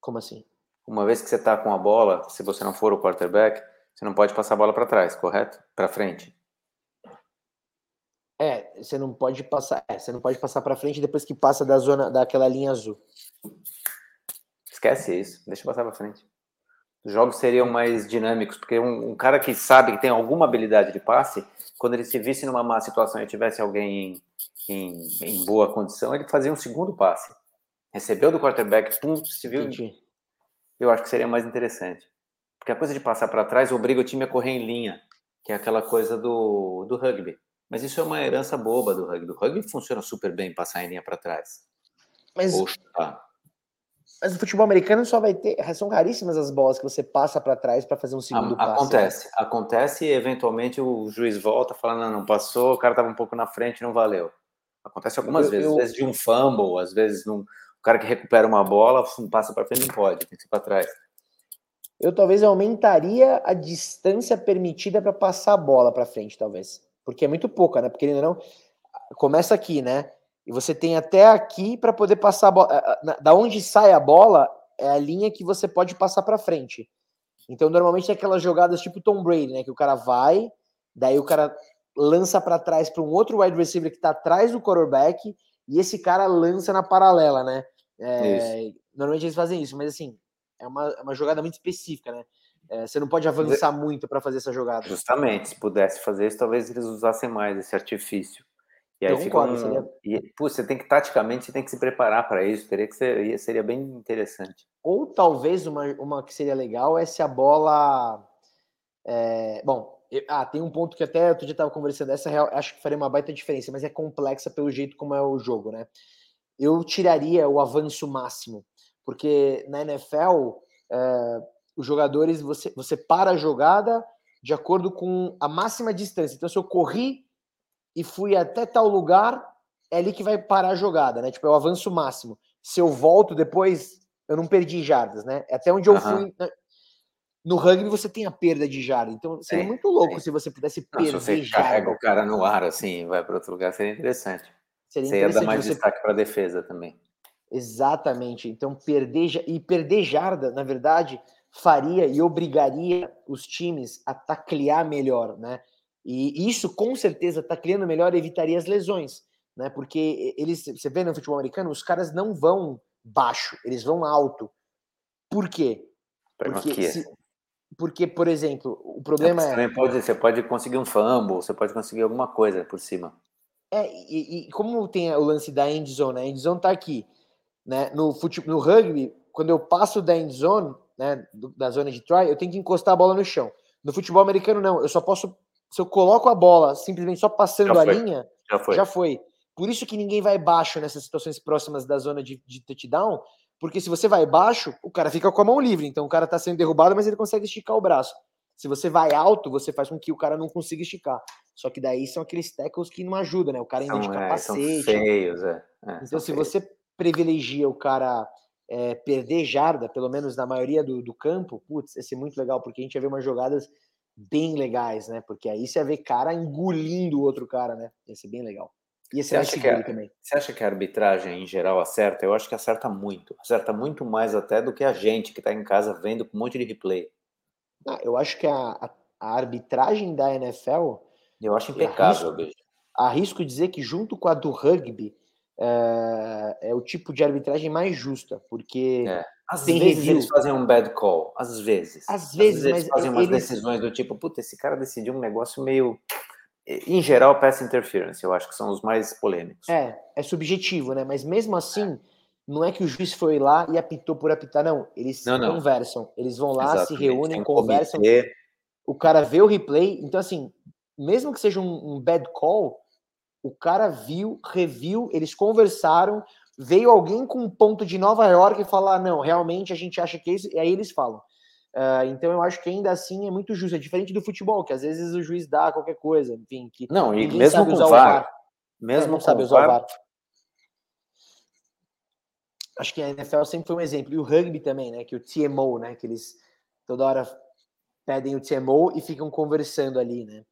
Como assim? Uma vez que você está com a bola, se você não for o quarterback, você não pode passar a bola para trás, correto? Para frente. É, você não pode passar, é, você não pode passar para frente depois que passa da zona daquela linha azul. Esquece isso, deixa passar para frente. Os jogos seriam mais dinâmicos, porque um, um, cara que sabe que tem alguma habilidade de passe, quando ele se visse numa má situação e tivesse alguém em, em, em boa condição, ele fazia um segundo passe. Recebeu do quarterback, pum, se viu. Entendi. Eu acho que seria mais interessante. Porque a coisa de passar para trás obriga o time a correr em linha, que é aquela coisa do, do rugby. Mas isso é uma herança boba do rugby. O rugby funciona super bem passar em linha para trás. Mas, mas o futebol americano só vai ter. São raríssimas as bolas que você passa para trás para fazer um segundo passo. Acontece. Né? Acontece e eventualmente o juiz volta falando: não, não passou, o cara estava um pouco na frente não valeu. Acontece algumas eu, vezes. Eu... Às vezes de um fumble, às vezes num, o cara que recupera uma bola, passa para frente, não pode, tem que ir para trás. Eu talvez aumentaria a distância permitida para passar a bola para frente, talvez porque é muito pouca, né? Porque ainda não começa aqui, né? E você tem até aqui para poder passar a bola. Da onde sai a bola é a linha que você pode passar para frente. Então, normalmente é aquelas jogadas tipo Tom Brady, né? Que o cara vai, daí o cara lança para trás para um outro wide receiver que está atrás do quarterback e esse cara lança na paralela, né? É, normalmente eles fazem isso, mas assim, é uma, é uma jogada muito específica, né? É, você não pode avançar muito para fazer essa jogada. Justamente, se pudesse fazer isso, talvez eles usassem mais esse artifício. E aí fica um... seria... e, pô, você tem que, taticamente, você tem que se preparar para isso, teria que ser, seria bem interessante. Ou talvez uma, uma que seria legal é se a bola. É... Bom, eu, ah, tem um ponto que até outro dia estava conversando, essa real, acho que faria uma baita diferença, mas é complexa pelo jeito como é o jogo, né? Eu tiraria o avanço máximo, porque na NFL, é, os jogadores, você, você para a jogada de acordo com a máxima distância. Então, se eu corri e fui até tal lugar, é ali que vai parar a jogada, né? Tipo, é o avanço máximo. Se eu volto depois, eu não perdi jardas, né? É até onde eu fui. Né? No rugby você tem a perda de jarda, então seria muito louco se você pudesse perder não, se você jarda. carrega o cara no ar assim, vai para outro lugar, seria interessante. Seria você interessante ia dar mais você... destaque para a defesa também. Exatamente. Então perder e perder jarda, na verdade, faria e obrigaria os times a taclear melhor, né? E isso com certeza tacleando melhor evitaria as lesões, né? Porque eles, você vê no futebol americano, os caras não vão baixo, eles vão alto. Por quê? Porque, se, porque por exemplo, o problema é. Você, pode, você pode conseguir um fumble, você pode conseguir alguma coisa por cima. É, e, e como tem o lance da end zone, a end zone tá aqui, né? No, fute, no rugby, quando eu passo da end zone, né, da zona de try, eu tenho que encostar a bola no chão. No futebol americano, não, eu só posso se eu coloco a bola simplesmente só passando a linha, já foi. já foi. Por isso que ninguém vai baixo nessas situações próximas da zona de, de touchdown, porque se você vai baixo, o cara fica com a mão livre. Então o cara tá sendo derrubado, mas ele consegue esticar o braço. Se você vai alto, você faz com que o cara não consiga esticar. Só que daí são aqueles tackles que não ajudam, né? O cara ainda são, de capacete. É, são feios, é. é então, se feios. você privilegia o cara é, perder jarda, pelo menos na maioria do, do campo, putz, ia ser muito legal, porque a gente ia ver umas jogadas bem legais, né? Porque aí você ia ver cara engolindo o outro cara, né? Ia ser bem legal. Ia ser você acha, que a, também. você acha que a arbitragem em geral acerta? Eu acho que acerta muito. Acerta muito mais até do que a gente que está em casa vendo com um monte de replay. Ah, eu acho que a, a, a, arbitragem da NFL. Eu acho impecável, arrisco, arrisco dizer que junto com a do rugby é, é o tipo de arbitragem mais justa, porque. É às tem vezes review. eles fazem um bad call, às vezes. Às vezes, às vezes eles fazem umas eles... decisões do tipo, puta, esse cara decidiu um negócio meio. Em geral, pass interference, eu acho que são os mais polêmicos. É, é subjetivo, né? Mas mesmo assim, é. não é que o juiz foi lá e apitou por apitar, não. Eles não, não. conversam. Eles vão lá, Exatamente. se reúnem, conversam. Comitê. O cara vê o replay. Então, assim, mesmo que seja um, um bad call, o cara viu, reviu, eles conversaram veio alguém com um ponto de Nova York e falar, não, realmente a gente acha que é isso, e aí eles falam. Uh, então eu acho que ainda assim é muito justo, é diferente do futebol, que às vezes o juiz dá qualquer coisa, enfim, que não, e mesmo com o VAR, VAR, mesmo é, não sabe usar o VAR. Acho que a NFL sempre foi um exemplo, e o rugby também, né, que o TMO, né, que eles toda hora pedem o TMO e ficam conversando ali, né.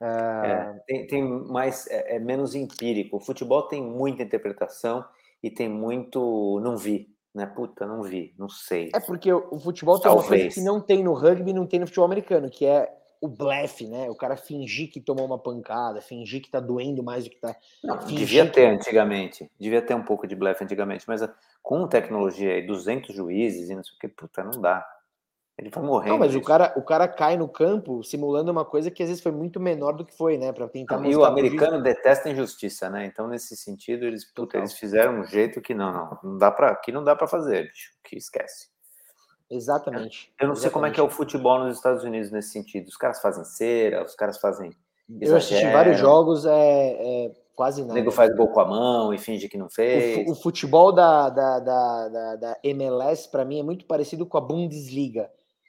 É, tem, tem mais, é, é menos empírico. O futebol tem muita interpretação e tem muito não vi, né? Puta, não vi, não sei. É porque o futebol tem uma coisa que não tem no rugby, não tem no futebol americano, que é o blefe, né? O cara fingir que tomou uma pancada, fingir que tá doendo mais do que tá. Não, devia ter antigamente, devia ter um pouco de blefe antigamente, mas com tecnologia e 200 juízes e não sei o que, puta, não dá. Ele vai morrer. Não, mas o cara, o cara cai no campo simulando uma coisa que às vezes foi muito menor do que foi, né? Para tentar. e o americano detesta injustiça, né? Então nesse sentido eles, puta, eles fizeram um jeito que não, não, não dá para, que não dá para fazer, bicho, que esquece. Exatamente. Eu não Exatamente. sei como é que é o futebol nos Estados Unidos nesse sentido. Os caras fazem cera, os caras fazem. Exageram. Eu assisti vários jogos, é, é quase nada. O nego faz gol com a mão e finge que não fez. O, o futebol da, da, da, da, da MLS, para mim, é muito parecido com a Bundesliga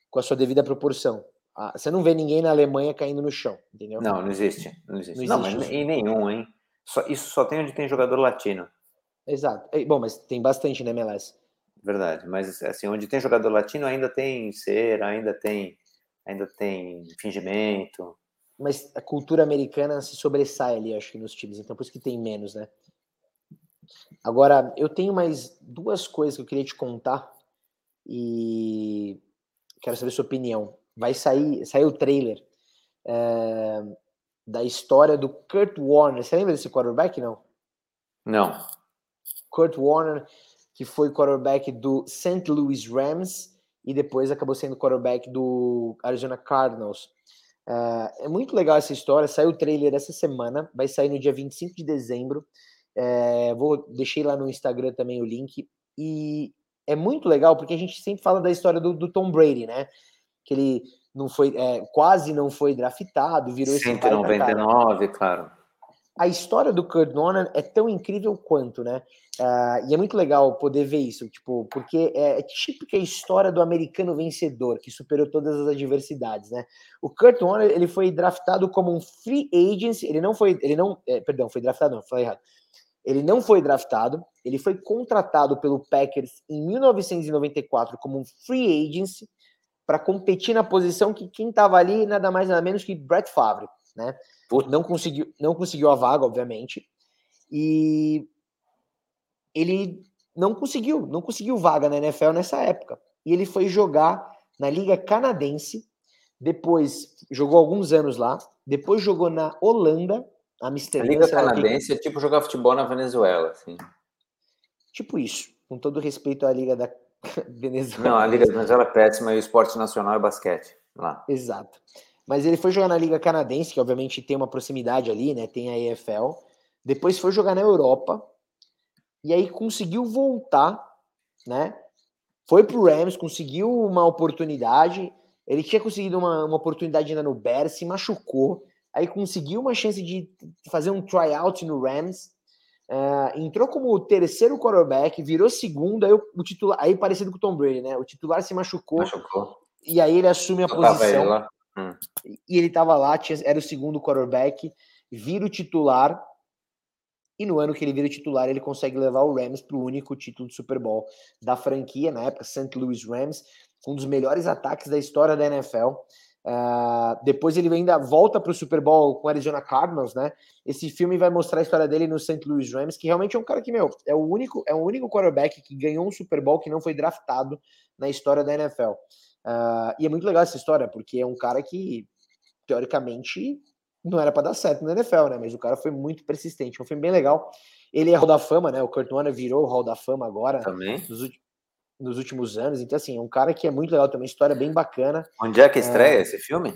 com a sua devida proporção. Ah, você não vê ninguém na Alemanha caindo no chão, entendeu? Não, não existe. Não existe. Não, existe não mas em nenhum, hein? Só, isso só tem onde tem jogador latino. Exato. Bom, mas tem bastante na MLS. Verdade, mas assim, onde tem jogador latino ainda tem cera, ainda tem, ainda tem fingimento. Mas a cultura americana se sobressai ali, acho que nos times, então por isso que tem menos, né? Agora, eu tenho mais duas coisas que eu queria te contar e quero saber sua opinião. Vai sair, saiu o trailer é, da história do Kurt Warner. Você lembra desse quarterback, não? Não. Kurt Warner, que foi quarterback do St. Louis Rams e depois acabou sendo quarterback do Arizona Cardinals. É, é muito legal essa história. Saiu o trailer essa semana, vai sair no dia 25 de dezembro. É, vou deixei lá no Instagram também o link. E é muito legal porque a gente sempre fala da história do, do Tom Brady, né? Que ele não foi, é, quase não foi draftado, virou 199, esse claro. A história do Kurt Warner é tão incrível quanto, né? Uh, e é muito legal poder ver isso, tipo, porque é, é típica a história do americano vencedor que superou todas as adversidades, né? O Kurt Warner ele foi draftado como um free agent, ele não foi, ele não, é, perdão, foi draftado, não, falei errado. Ele não foi draftado, ele foi contratado pelo Packers em 1994 como um free agent para competir na posição que quem estava ali nada mais nada menos que Brett Favre, né? Não conseguiu, não conseguiu a vaga, obviamente, e ele não conseguiu, não conseguiu vaga na NFL nessa época. E ele foi jogar na Liga Canadense, depois jogou alguns anos lá, depois jogou na Holanda, Amsterdã. A Liga Canadense é tipo jogar futebol na Venezuela, assim. Tipo isso, com todo respeito à Liga da Venezuela. Não, a Liga da Venezuela é péssima e o esporte nacional é basquete lá. Exato. Mas ele foi jogar na Liga Canadense, que obviamente tem uma proximidade ali, né? Tem a EFL. Depois foi jogar na Europa. E aí conseguiu voltar, né? Foi pro Rams, conseguiu uma oportunidade. Ele tinha conseguido uma, uma oportunidade ainda no Bears, se machucou aí conseguiu uma chance de fazer um tryout no Rams, uh, entrou como o terceiro quarterback, virou segundo, aí o, titular, aí parecido com o Tom Brady, né? O titular se machucou, machucou. e aí ele assume a Eu posição. Ele hum. E ele estava lá, tinha, era o segundo quarterback, vira o titular, e no ano que ele vira o titular, ele consegue levar o Rams para o único título de Super Bowl da franquia, na época, St. Louis Rams, um dos melhores ataques da história da NFL. Uh, depois ele ainda volta para o Super Bowl com Arizona Cardinals, né? Esse filme vai mostrar a história dele no St. Louis Rams, que realmente é um cara que, meu, é o único, é o único quarterback que ganhou um Super Bowl que não foi draftado na história da NFL. Uh, ah, e é muito legal essa história, porque é um cara que, teoricamente, não era para dar certo na NFL, né? Mas o cara foi muito persistente. É um filme bem legal. Ele é Hall da Fama, né? O Kurt Warner virou o Hall da Fama agora. Também. Nos, nos últimos anos. Então, assim, é um cara que é muito legal, tem uma história bem bacana. Onde é que estreia é... esse filme?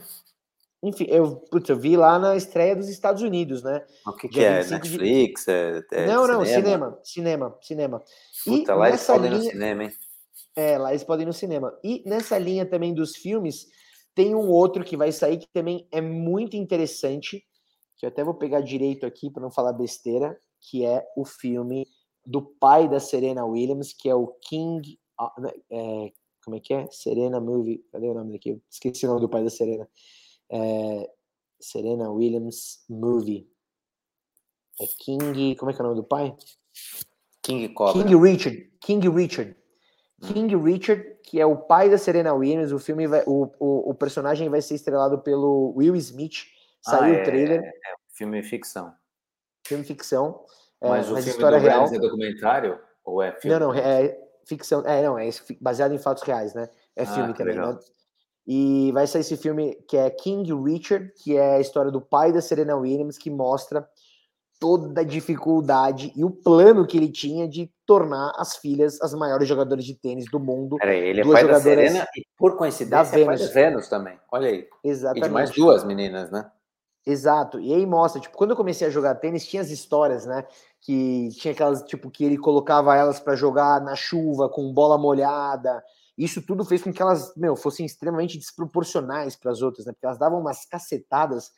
Enfim, eu, putz, eu vi lá na estreia dos Estados Unidos, né? O que, que é? Netflix? De... É, é, não, não, cinema, cinema, cinema. Puta, e lá eles podem linha... no cinema, hein? É, lá eles podem ir no cinema. E nessa linha também dos filmes, tem um outro que vai sair que também é muito interessante, que eu até vou pegar direito aqui para não falar besteira, que é o filme do pai da Serena Williams, que é o King é, como é que é? Serena Movie. Cadê o nome daqui? esqueci o nome do pai da Serena. É, Serena Williams Movie. É King. Como é que é o nome do pai? King Cobra. King Richard. King Richard. Hum. King Richard, que é o pai da Serena Williams. O filme vai, o, o, o personagem vai ser estrelado pelo Will Smith. Saiu ah, é, o trailer. É, é, filme ficção. Filme ficção. É, mas o filme história real. é documentário? Ou é filme? Não, não, é, ficção. É, não, é baseado em fatos reais, né? É ah, filme também, né? E vai sair esse filme que é King Richard, que é a história do pai da Serena Williams, que mostra toda a dificuldade e o plano que ele tinha de tornar as filhas as maiores jogadoras de tênis do mundo. Peraí, ele é pai da Serena e, por coincidência, é pai da Venus também. Olha aí. Exatamente. E de mais duas meninas, né? Exato. E aí mostra, tipo, quando eu comecei a jogar tênis, tinha as histórias, né? Que tinha aquelas, tipo, que ele colocava elas para jogar na chuva, com bola molhada. Isso tudo fez com que elas, meu, fossem extremamente desproporcionais para as outras, né? Porque elas davam umas cacetadas.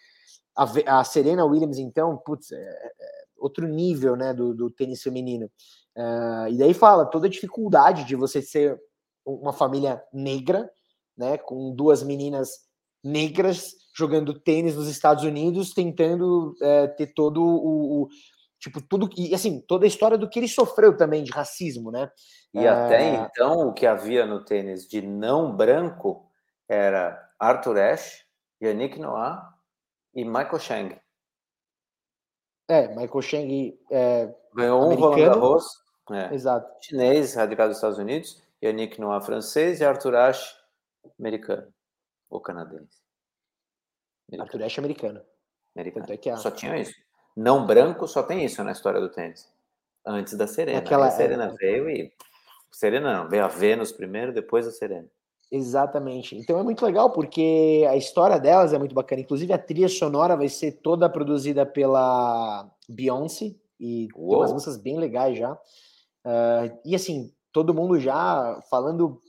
A, a Serena Williams, então, putz, é, é outro nível, né, do, do tênis feminino. Uh, e daí fala toda a dificuldade de você ser uma família negra, né, com duas meninas negras jogando tênis nos Estados Unidos, tentando é, ter todo o, o, tipo tudo e assim toda a história do que ele sofreu também de racismo, né? E é... até então o que havia no tênis de não branco era Arthur Ashe, Yannick Noah e Michael Chang. É, Michael Chang é, ganhou um Roland Garros, é, Exato. chinês radicado nos Estados Unidos, Yannick Noah francês e Arthur Ashe Americano. Ou canadense. Americano. Arthur Ashe americano. Americano. É a... Só tinha isso. Não branco, só tem isso na história do tênis. Antes da Serena. Aquela... a Serena veio e. Serena não, veio a Vênus primeiro, depois a Serena. Exatamente. Então é muito legal porque a história delas é muito bacana. Inclusive a trilha sonora vai ser toda produzida pela Beyoncé e Uou. tem umas músicas bem legais já. Uh, e assim, todo mundo já falando.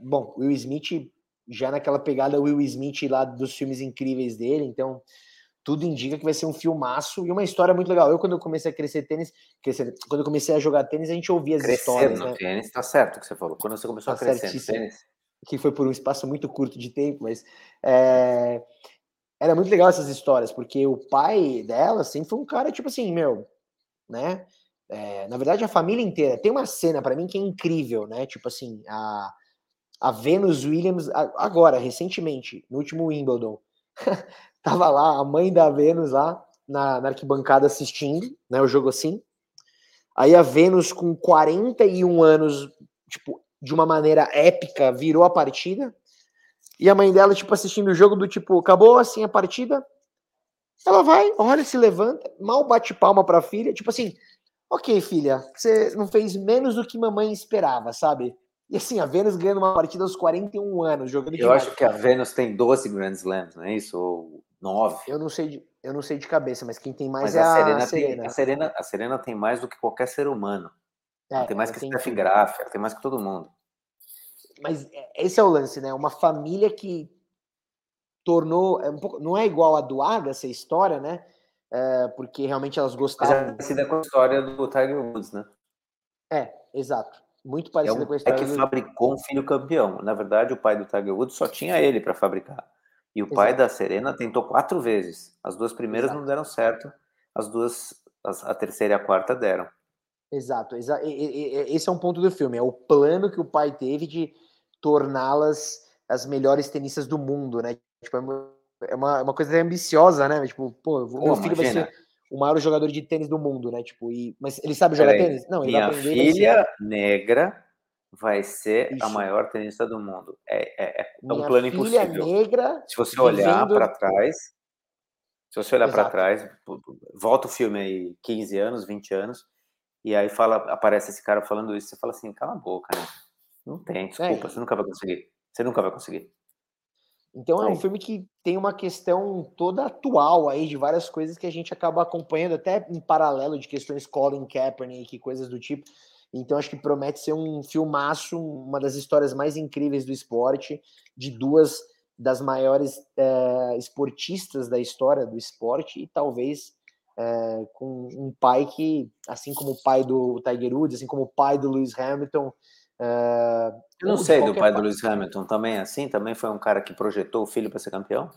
Bom, Will Smith já naquela pegada Will Smith lá dos filmes incríveis dele, então tudo indica que vai ser um filmaço e uma história muito legal. Eu, quando eu comecei a crescer tênis, crescer, quando eu comecei a jogar tênis, a gente ouvia as crescer histórias. No né? tênis, tá certo o que você falou. Quando você começou tá a crescer no tênis. Que foi por um espaço muito curto de tempo, mas é, era muito legal essas histórias, porque o pai dela sempre foi um cara, tipo assim, meu, né? É, na verdade, a família inteira. Tem uma cena para mim que é incrível, né? Tipo assim, a, a Venus Williams, agora, recentemente, no último Wimbledon, tava lá a mãe da Venus lá na, na, arquibancada assistindo, né? O jogo assim. Aí a Venus, com 41 anos, tipo, de uma maneira épica, virou a partida. E a mãe dela, tipo, assistindo o jogo do tipo, acabou assim a partida. Ela vai, olha, se levanta, mal bate palma pra filha, tipo assim, ok, filha, você não fez menos do que mamãe esperava, sabe? E assim, a Vênus ganhando uma partida aos 41 anos, jogando Eu acho que a Vênus tem 12 Grand Slams, não é isso? Ou 9? Eu não sei de, eu não sei de cabeça, mas quem tem mais mas é a, Serena, a Serena. Tem, a Serena. A Serena tem mais do que qualquer ser humano. É, ela tem mais que tem... Steph Graf, ela tem mais que todo mundo. Mas é, esse é o lance, né? Uma família que tornou. É um pouco, não é igual a do Agassi, essa história, né? É, porque realmente elas gostavam. Mas é parecida com a história do Tiger Woods, né? É, exato. Muito parecida é um, com a história. É que do... fabricou um filho campeão. Na verdade, o pai do Tiger Woods só tinha ele para fabricar. E o exato. pai da Serena tentou quatro vezes. As duas primeiras exato. não deram certo. As duas, as, a terceira e a quarta deram. Exato. Exa esse é um ponto do filme. É o plano que o pai teve de torná-las as melhores tenistas do mundo, né? Tipo, é, é uma, uma coisa ambiciosa, né? Tipo, pô, o meu filho imagina. vai ser o maior jogador de tênis do mundo, né? Tipo, e, mas ele sabe jogar tênis? Não, ele Minha vai aprender. filha negra vai ser a maior tenista do mundo. É, é, é um plano impossível. negra. Se você olhar vivendo... para trás, se você olhar para trás, volta o filme aí 15 anos, 20 anos, e aí fala, aparece esse cara falando isso, você fala assim, cala a boca, né? Não tem, desculpa, é. você nunca vai conseguir. Você nunca vai conseguir. Então é um filme que tem uma questão toda atual aí de várias coisas que a gente acaba acompanhando até em paralelo de questões Colin Kaepernick e coisas do tipo. Então acho que promete ser um filmaço, uma das histórias mais incríveis do esporte, de duas das maiores é, esportistas da história do esporte e talvez é, com um pai que, assim como o pai do Tiger Woods, assim como o pai do Lewis Hamilton, Uh, eu não sei do pai do Lewis Hamilton também é assim? Também foi um cara que projetou o filho para ser campeão?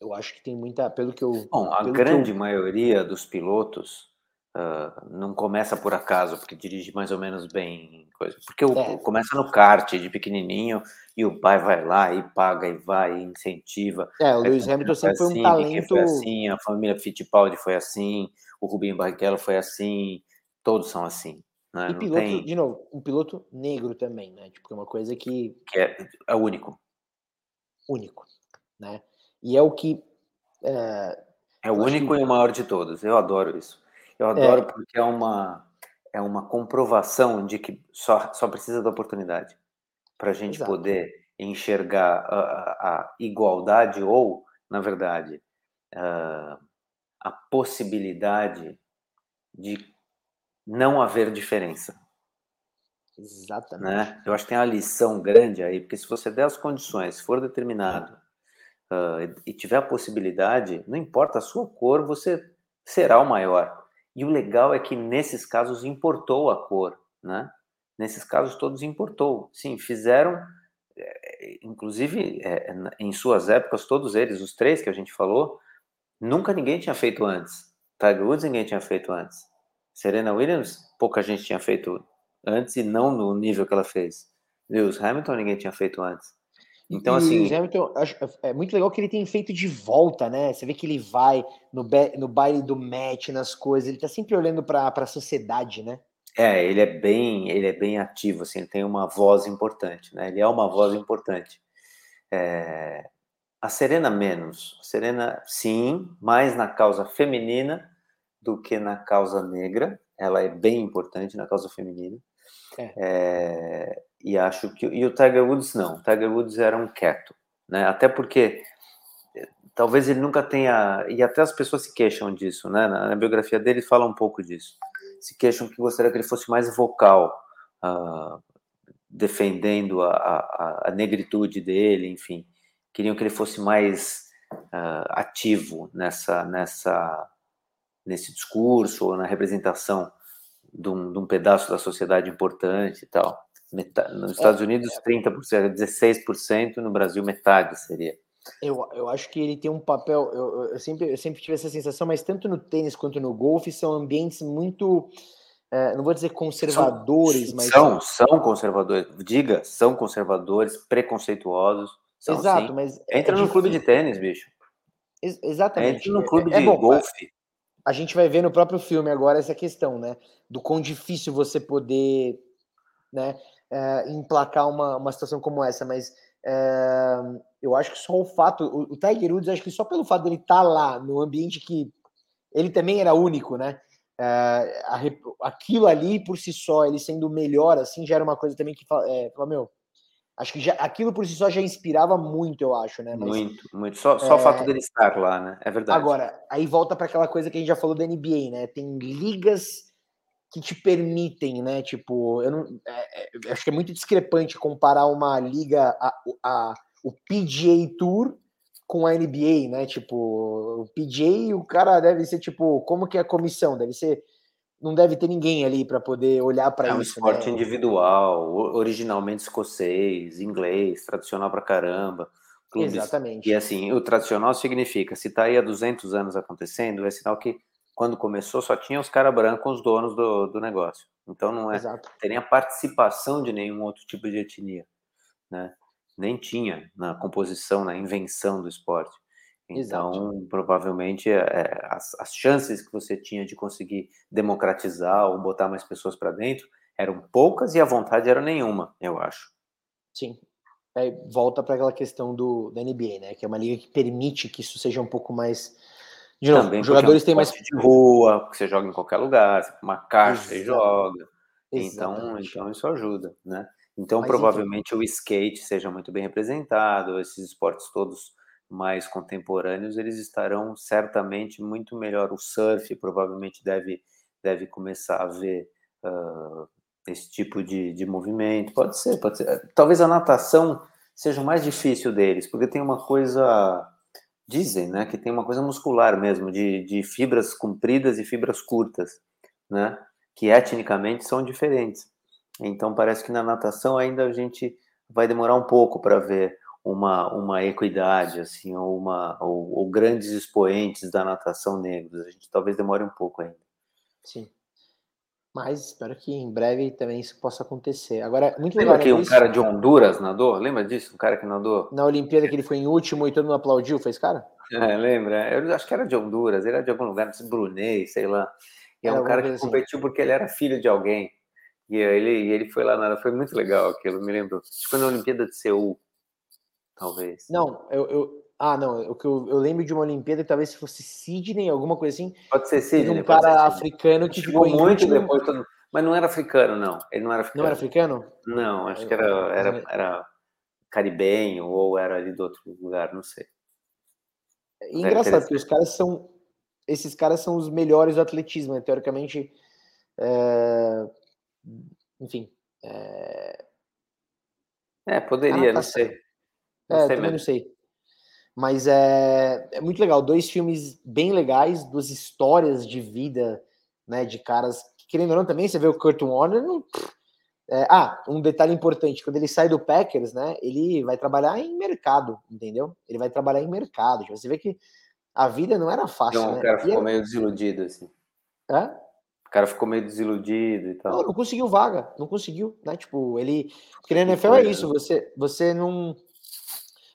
Eu acho que tem muita, pelo que eu. Bom, a grande eu... maioria dos pilotos uh, não começa por acaso, porque dirige mais ou menos bem, coisa. Porque o, é. começa no kart de pequenininho e o pai vai lá e paga e vai e incentiva. É, o Lewis Hamilton sempre foi um assim, talento. Foi assim, a família Fittipaldi foi assim, o Rubinho Barrichello foi assim, todos são assim. Né? E piloto, tem... de novo, um piloto negro também, né? Tipo, é uma coisa que. Que é, é único. Único, né? E é o que. É, é o único que... e o maior de todos. Eu adoro isso. Eu adoro é... porque é uma, é uma comprovação de que só, só precisa da oportunidade para a gente Exato. poder enxergar a, a, a, igualdade ou, na verdade, a, a possibilidade de não haver diferença. Exatamente. Né? Eu acho que tem uma lição grande aí, porque se você der as condições, for determinado uh, e tiver a possibilidade, não importa a sua cor, você será o maior. E o legal é que nesses casos importou a cor, né? Nesses casos todos importou. Sim, fizeram, eh, inclusive é, em suas épocas, todos eles, os três que a gente falou, nunca ninguém tinha feito antes. Tiger Woods ninguém tinha feito antes. Serena Williams, pouca gente tinha feito antes e não no nível que ela fez. Lewis Hamilton, ninguém tinha feito antes. Então, e assim. Hamilton, é muito legal que ele tem feito de volta, né? Você vê que ele vai no, no baile do match, nas coisas, ele tá sempre olhando para a sociedade, né? É, ele é bem, ele é bem ativo, assim, ele tem uma voz importante, né? Ele é uma voz importante. É... A Serena menos. A Serena, sim, mais na causa feminina do que na causa negra. Ela é bem importante na causa feminina. É. É... E acho que e o Tiger Woods não. O Tiger Woods era um quieto, né? Até porque talvez ele nunca tenha e até as pessoas se queixam disso, né? Na, na biografia dele fala um pouco disso se queixam que gostaria que ele fosse mais vocal, uh, defendendo a, a, a, negritude dele, enfim. Queriam que ele fosse mais uh, ativo nessa, nessa, nesse discurso ou na representação de um, de um pedaço da sociedade importante e tal. Nos Estados é, Unidos, 30%, 16%, no Brasil, metade seria. Eu, eu acho que ele tem um papel. Eu, eu, sempre, eu sempre tive essa sensação, mas tanto no tênis quanto no golfe são ambientes muito. É, não vou dizer conservadores, são, mas. São, são conservadores. Diga, são conservadores, preconceituosos. São, Exato, sim. mas. É Entra é no clube de tênis, bicho. Ex exatamente. Entra no clube é, é de bom, golfe. A gente vai ver no próprio filme agora essa questão, né? Do quão difícil você poder né, é, emplacar uma, uma situação como essa, mas é, eu acho que só o fato, o, o Tiger Woods, acho que só pelo fato dele estar tá lá, no ambiente que ele também era único, né? É, a, aquilo ali por si só, ele sendo melhor, assim, já era uma coisa também que é, fala, meu, acho que já, aquilo por si só já inspirava muito, eu acho, né? Mas, muito, muito. Só, só é... o fato dele estar lá, né? É verdade. Agora, aí volta para aquela coisa que a gente já falou da NBA, né? Tem ligas que te permitem, né? Tipo, eu não, é, é, acho que é muito discrepante comparar uma liga, a, a, o PGA Tour com a NBA, né? Tipo, o PGA, o cara deve ser tipo, como que é a comissão? Deve ser, não deve ter ninguém ali para poder olhar para isso. É um esporte né? individual, originalmente escocês, inglês, tradicional para caramba. Clubes. Exatamente. E assim, o tradicional significa, se está aí há 200 anos acontecendo, é sinal que quando começou, só tinha os caras brancos, os donos do, do negócio. Então não é Exato. teria participação de nenhum outro tipo de etnia, né? Nem tinha na composição, na invenção do esporte. Então, Exato. provavelmente, é, é, as, as chances que você tinha de conseguir democratizar ou botar mais pessoas para dentro eram poucas e a vontade era nenhuma, eu acho. Sim. Aí volta para aquela questão do da NBA, né? Que é uma liga que permite que isso seja um pouco mais de novo, Também os jogadores é um têm mais de rua, que você joga em qualquer lugar, você uma caixa e joga. Então, então isso ajuda, né? Então, Mas, provavelmente então... o skate seja muito bem representado, esses esportes todos mais contemporâneos, eles estarão certamente muito melhor. O surf provavelmente deve, deve começar a ver uh, esse tipo de, de movimento. Pode ser, pode ser. Talvez a natação seja o mais difícil deles, porque tem uma coisa dizem, né, que tem uma coisa muscular mesmo, de, de fibras compridas e fibras curtas, né, que etnicamente são diferentes. Então parece que na natação ainda a gente vai demorar um pouco para ver uma, uma equidade, assim, ou, uma, ou, ou, grandes expoentes da natação negros. A gente talvez demore um pouco ainda. Sim. Mas espero que em breve também isso possa acontecer. Agora, muito Lembra que um isso... cara de Honduras nadou? Lembra disso? Um cara que nadou? Na Olimpíada que ele foi em último e todo mundo aplaudiu, fez cara? É, lembra? Eu acho que era de Honduras, ele era de algum lugar, Brunei, sei lá. E é um cara que assim. competiu porque ele era filho de alguém. E ele, ele foi lá, nada, foi muito legal aquilo, me lembro. Acho que foi na Olimpíada de Seul, talvez. Não, eu, eu ah, não, o que eu, eu, lembro de uma Olimpíada que talvez fosse Sydney, alguma coisa assim. Pode ser Sydney. Um cara africano que ficou muito depois, todo... mas não era africano, não. Ele não era africano. Não era africano? Não, acho que era, era, era caribenho ou era ali do outro lugar, não sei. É engraçado, porque os caras são. Esses caras são os melhores do atletismo, né? Teoricamente. É... Enfim. É... é poderia, não sei. Não é, sei também mesmo. não sei. Mas é, é muito legal. Dois filmes bem legais, duas histórias de vida, né? De caras que, querendo ou não, também você vê o Kurt Warner. Não, é, ah, um detalhe importante: quando ele sai do Packers, né? Ele vai trabalhar em mercado, entendeu? Ele vai trabalhar em mercado. Você vê que a vida não era fácil. Não, né? o cara ficou meio desiludido, assim. É? O cara ficou meio desiludido e tal. Não, não conseguiu vaga, não conseguiu, né? Tipo, ele. Porque na NFL é isso, você, você não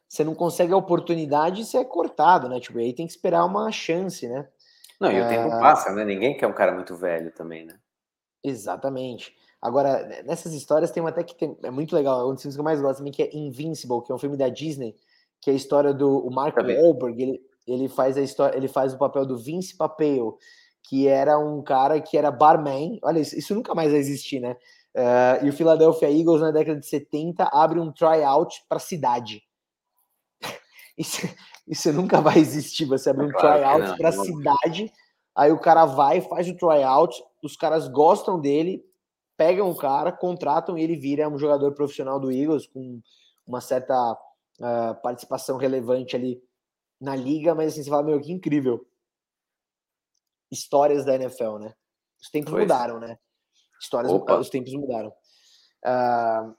você não consegue a oportunidade, você é cortado, né? Tipo, aí tem que esperar uma chance, né? Não, e o tempo é. passa, né? Ninguém quer um cara muito velho também, né? Exatamente. Agora, nessas histórias tem uma até que tem, é muito legal, é um dos filmes que eu mais gosto também, que é Invincible, que é um filme da Disney, que é a história do o Mark Wahlberg, ele, ele faz a história, ele faz o papel do Vince Papel, que era um cara que era barman. Olha, isso, isso nunca mais vai existir, né? Uh, e o Philadelphia Eagles, na década de 70, abre um tryout para a cidade. Isso, isso nunca vai existir. Você abre um claro tryout para a cidade, aí o cara vai, faz o tryout, os caras gostam dele, pegam o cara, contratam e ele vira um jogador profissional do Eagles com uma certa uh, participação relevante ali na liga, mas assim, você fala, meu, que incrível. Histórias da NFL, né? Os tempos pois. mudaram, né? Histórias, Opa. os tempos mudaram. Uh,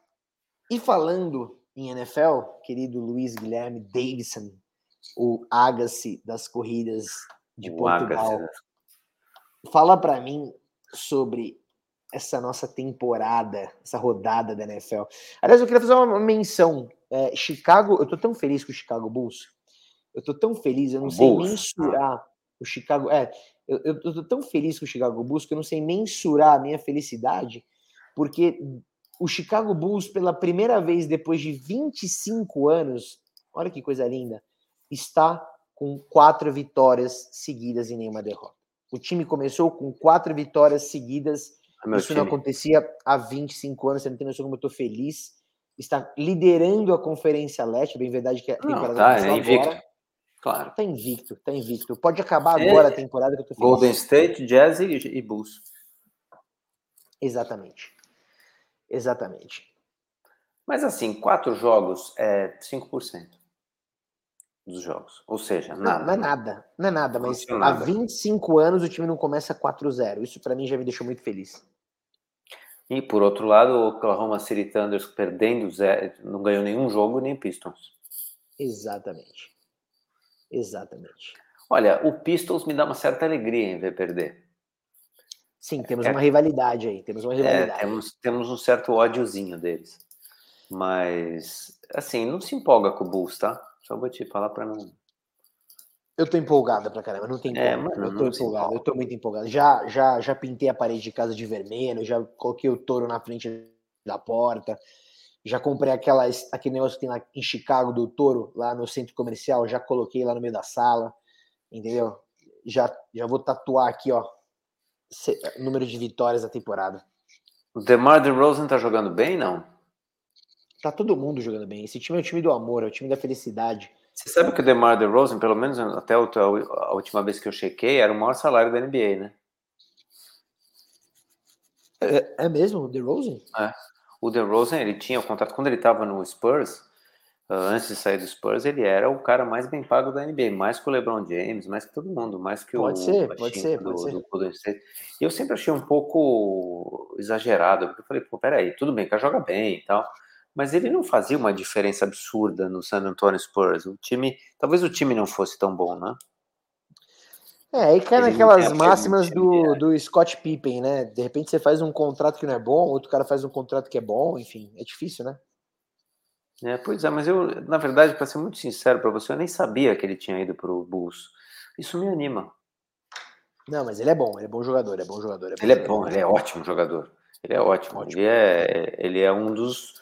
e falando em NFL, querido Luiz Guilherme Davidson, o Agassi das corridas de o Portugal, Agassi. Né? fala para mim sobre essa nossa temporada, essa rodada da NFL. Aliás, eu queria fazer uma menção. É, Chicago, eu tô tão feliz com o Chicago Bulls. Eu tô tão feliz, eu não sei mensurar o Chicago. É, eu, eu tô tão feliz com o Chicago Bulls que eu não sei mensurar a minha felicidade, porque o Chicago Bulls, pela primeira vez depois de 25 anos, olha que coisa linda, está com quatro vitórias seguidas e nenhuma derrota. O time começou com quatro vitórias seguidas. É Isso time. não acontecia há 25 anos. Você não tem noção como eu estou feliz. Está liderando a Conferência Leste. Bem verdade que a temporada tá, é invicto. Agora. Claro. Tá invicto, tá invicto. Pode acabar é, agora a temporada que eu tô feliz. Golden State, Jazz e, e Bulls. Exatamente. Exatamente. Mas assim, quatro jogos é 5% dos jogos. Ou seja, nada. Não, não é nada. Não é nada, mas não há 25 anos o time não começa 4-0. Isso para mim já me deixou muito feliz. E por outro lado, o Oklahoma City Thunders perdendo, não ganhou nenhum jogo, nem Pistons. Exatamente. Exatamente. Olha, o Pistons me dá uma certa alegria em ver perder. Sim, temos é, uma rivalidade aí, temos uma é, rivalidade. É, temos, temos um certo ódiozinho deles. Mas, assim, não se empolga com o Bulls, tá? Só vou te falar para não. Eu tô empolgada pra caramba, não tem é, como. Mano, eu tô empolgado, eu tô muito empolgado. Já, já, já pintei a parede de casa de vermelho, já coloquei o touro na frente da porta, já comprei aquela, aquele negócio que tem lá em Chicago do touro, lá no centro comercial, já coloquei lá no meio da sala, entendeu? Já, já vou tatuar aqui, ó, número de vitórias da temporada. O DeMar DeRozan tá jogando bem, não? Tá todo mundo jogando bem. Esse time é o time do amor, é o time da felicidade. Você sabe que o DeMar DeRozan, pelo menos até a última vez que eu chequei, era o maior salário da NBA, né? É, é mesmo, o DeRozan? É. O DeRozan, ele tinha o contrato, quando ele estava no Spurs, antes de sair do Spurs, ele era o cara mais bem pago da NBA, mais que o LeBron James, mais que todo mundo, mais que pode o ser, pode ser, do, pode ser. do E eu sempre achei um pouco exagerado, porque eu falei, pô, peraí, tudo bem, o cara joga bem e tal, mas ele não fazia uma diferença absurda no San Antonio Spurs. O time, talvez o time não fosse tão bom, né? É, aí cai naquelas máximas do, do Scott Pippen, né? De repente você faz um contrato que não é bom, outro cara faz um contrato que é bom, enfim, é difícil, né? É, pois é, mas eu, na verdade, para ser muito sincero para você, eu nem sabia que ele tinha ido para o Bulls. Isso me anima. Não, mas ele é bom, ele é bom jogador, é bom jogador. É bom ele jogador. é bom, ele é ótimo jogador. Ele é ótimo. ótimo. Ele, é, ele é um dos.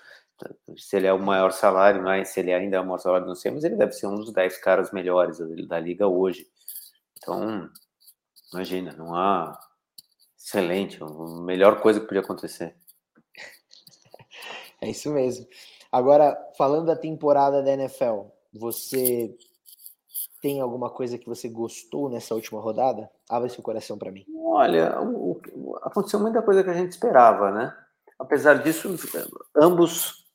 Se ele é o maior salário, mas se ele ainda é o maior salário, não sei, mas ele deve ser um dos 10 caras melhores da liga hoje. Então, imagina, não há. Excelente, a melhor coisa que podia acontecer. É isso mesmo. Agora, falando da temporada da NFL, você tem alguma coisa que você gostou nessa última rodada? Abre seu coração para mim. Olha, o, o, aconteceu muita coisa que a gente esperava, né? Apesar disso, ambos,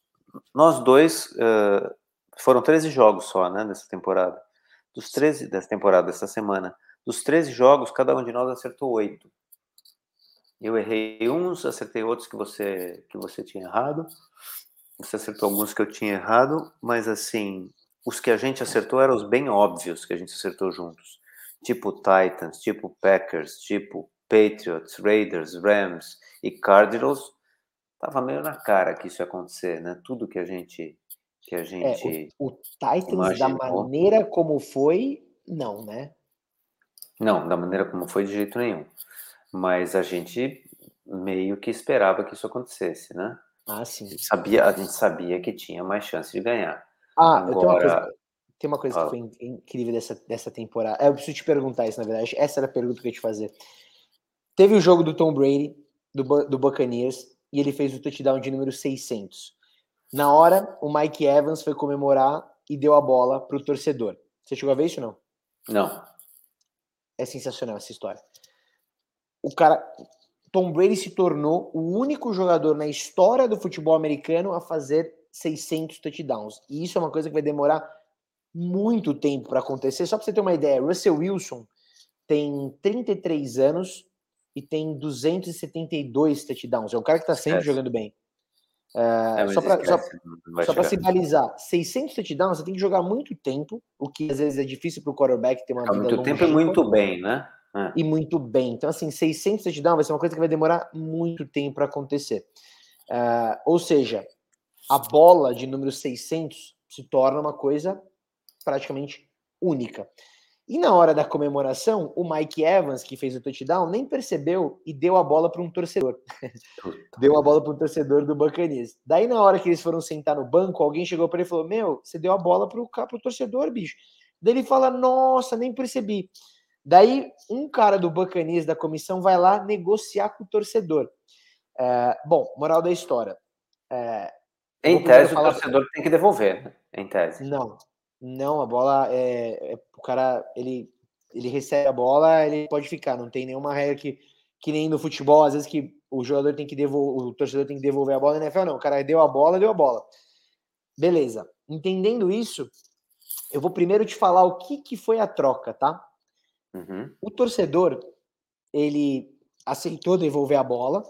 nós dois, uh, foram 13 jogos só, né, nessa temporada dos 13 dessa temporada, dessa semana, dos 13 jogos, cada um de nós acertou oito. Eu errei uns, acertei outros que você que você tinha errado. Você acertou alguns que eu tinha errado, mas assim, os que a gente acertou eram os bem óbvios que a gente acertou juntos. Tipo Titans, tipo Packers, tipo Patriots, Raiders, Rams e Cardinals. Tava meio na cara que isso ia acontecer, né? Tudo que a gente que a é, gente. É, o, o, Titans, imaginou. da maneira como foi, não, né? Não, da maneira como foi, de jeito nenhum. Mas a gente meio que esperava que isso acontecesse, né? Ah, sim. A gente sabia, a gente sabia que tinha mais chance de ganhar. Ah, Agora, eu tenho uma coisa, tem uma coisa que foi incrível dessa, dessa temporada. É, eu preciso te perguntar isso, na verdade. Essa era a pergunta que eu ia te fazer. Teve o jogo do Tom Brady, do, do Buccaneers, e ele fez o touchdown de número 600. Na hora, o Mike Evans foi comemorar e deu a bola para o torcedor. Você chegou a ver isso ou não? Não. É sensacional essa história. O cara, Tom Brady se tornou o único jogador na história do futebol americano a fazer 600 touchdowns. E isso é uma coisa que vai demorar muito tempo para acontecer. Só para você ter uma ideia, Russell Wilson tem 33 anos e tem 272 touchdowns. É um cara que está sempre jogando bem. Uh, é, só para só, só se balizar, 600 touchdowns você tem que jogar muito tempo, o que às vezes é difícil para o quarterback ter uma é, Muito tempo e muito bem, né? É. E muito bem. Então, assim, 600 touchdowns vai ser uma coisa que vai demorar muito tempo para acontecer. Uh, ou seja, a bola de número 600 se torna uma coisa praticamente única. E na hora da comemoração, o Mike Evans, que fez o touchdown, nem percebeu e deu a bola para um torcedor. deu a bola para um torcedor do Buccaneers. Daí, na hora que eles foram sentar no banco, alguém chegou para ele e falou: Meu, você deu a bola para o torcedor, bicho. Daí ele fala: Nossa, nem percebi. Daí, um cara do Buccaneers, da comissão, vai lá negociar com o torcedor. É, bom, moral da história. É, em tese, o torcedor tem que devolver, né? Em tese. Não, não, a bola é, é, o cara ele ele recebe a bola, ele pode ficar, não tem nenhuma regra que que nem no futebol, às vezes que o jogador tem que devolver, o torcedor tem que devolver a bola, na NFL não, o cara deu a bola, deu a bola. Beleza. Entendendo isso, eu vou primeiro te falar o que que foi a troca, tá? Uhum. O torcedor, ele aceitou devolver a bola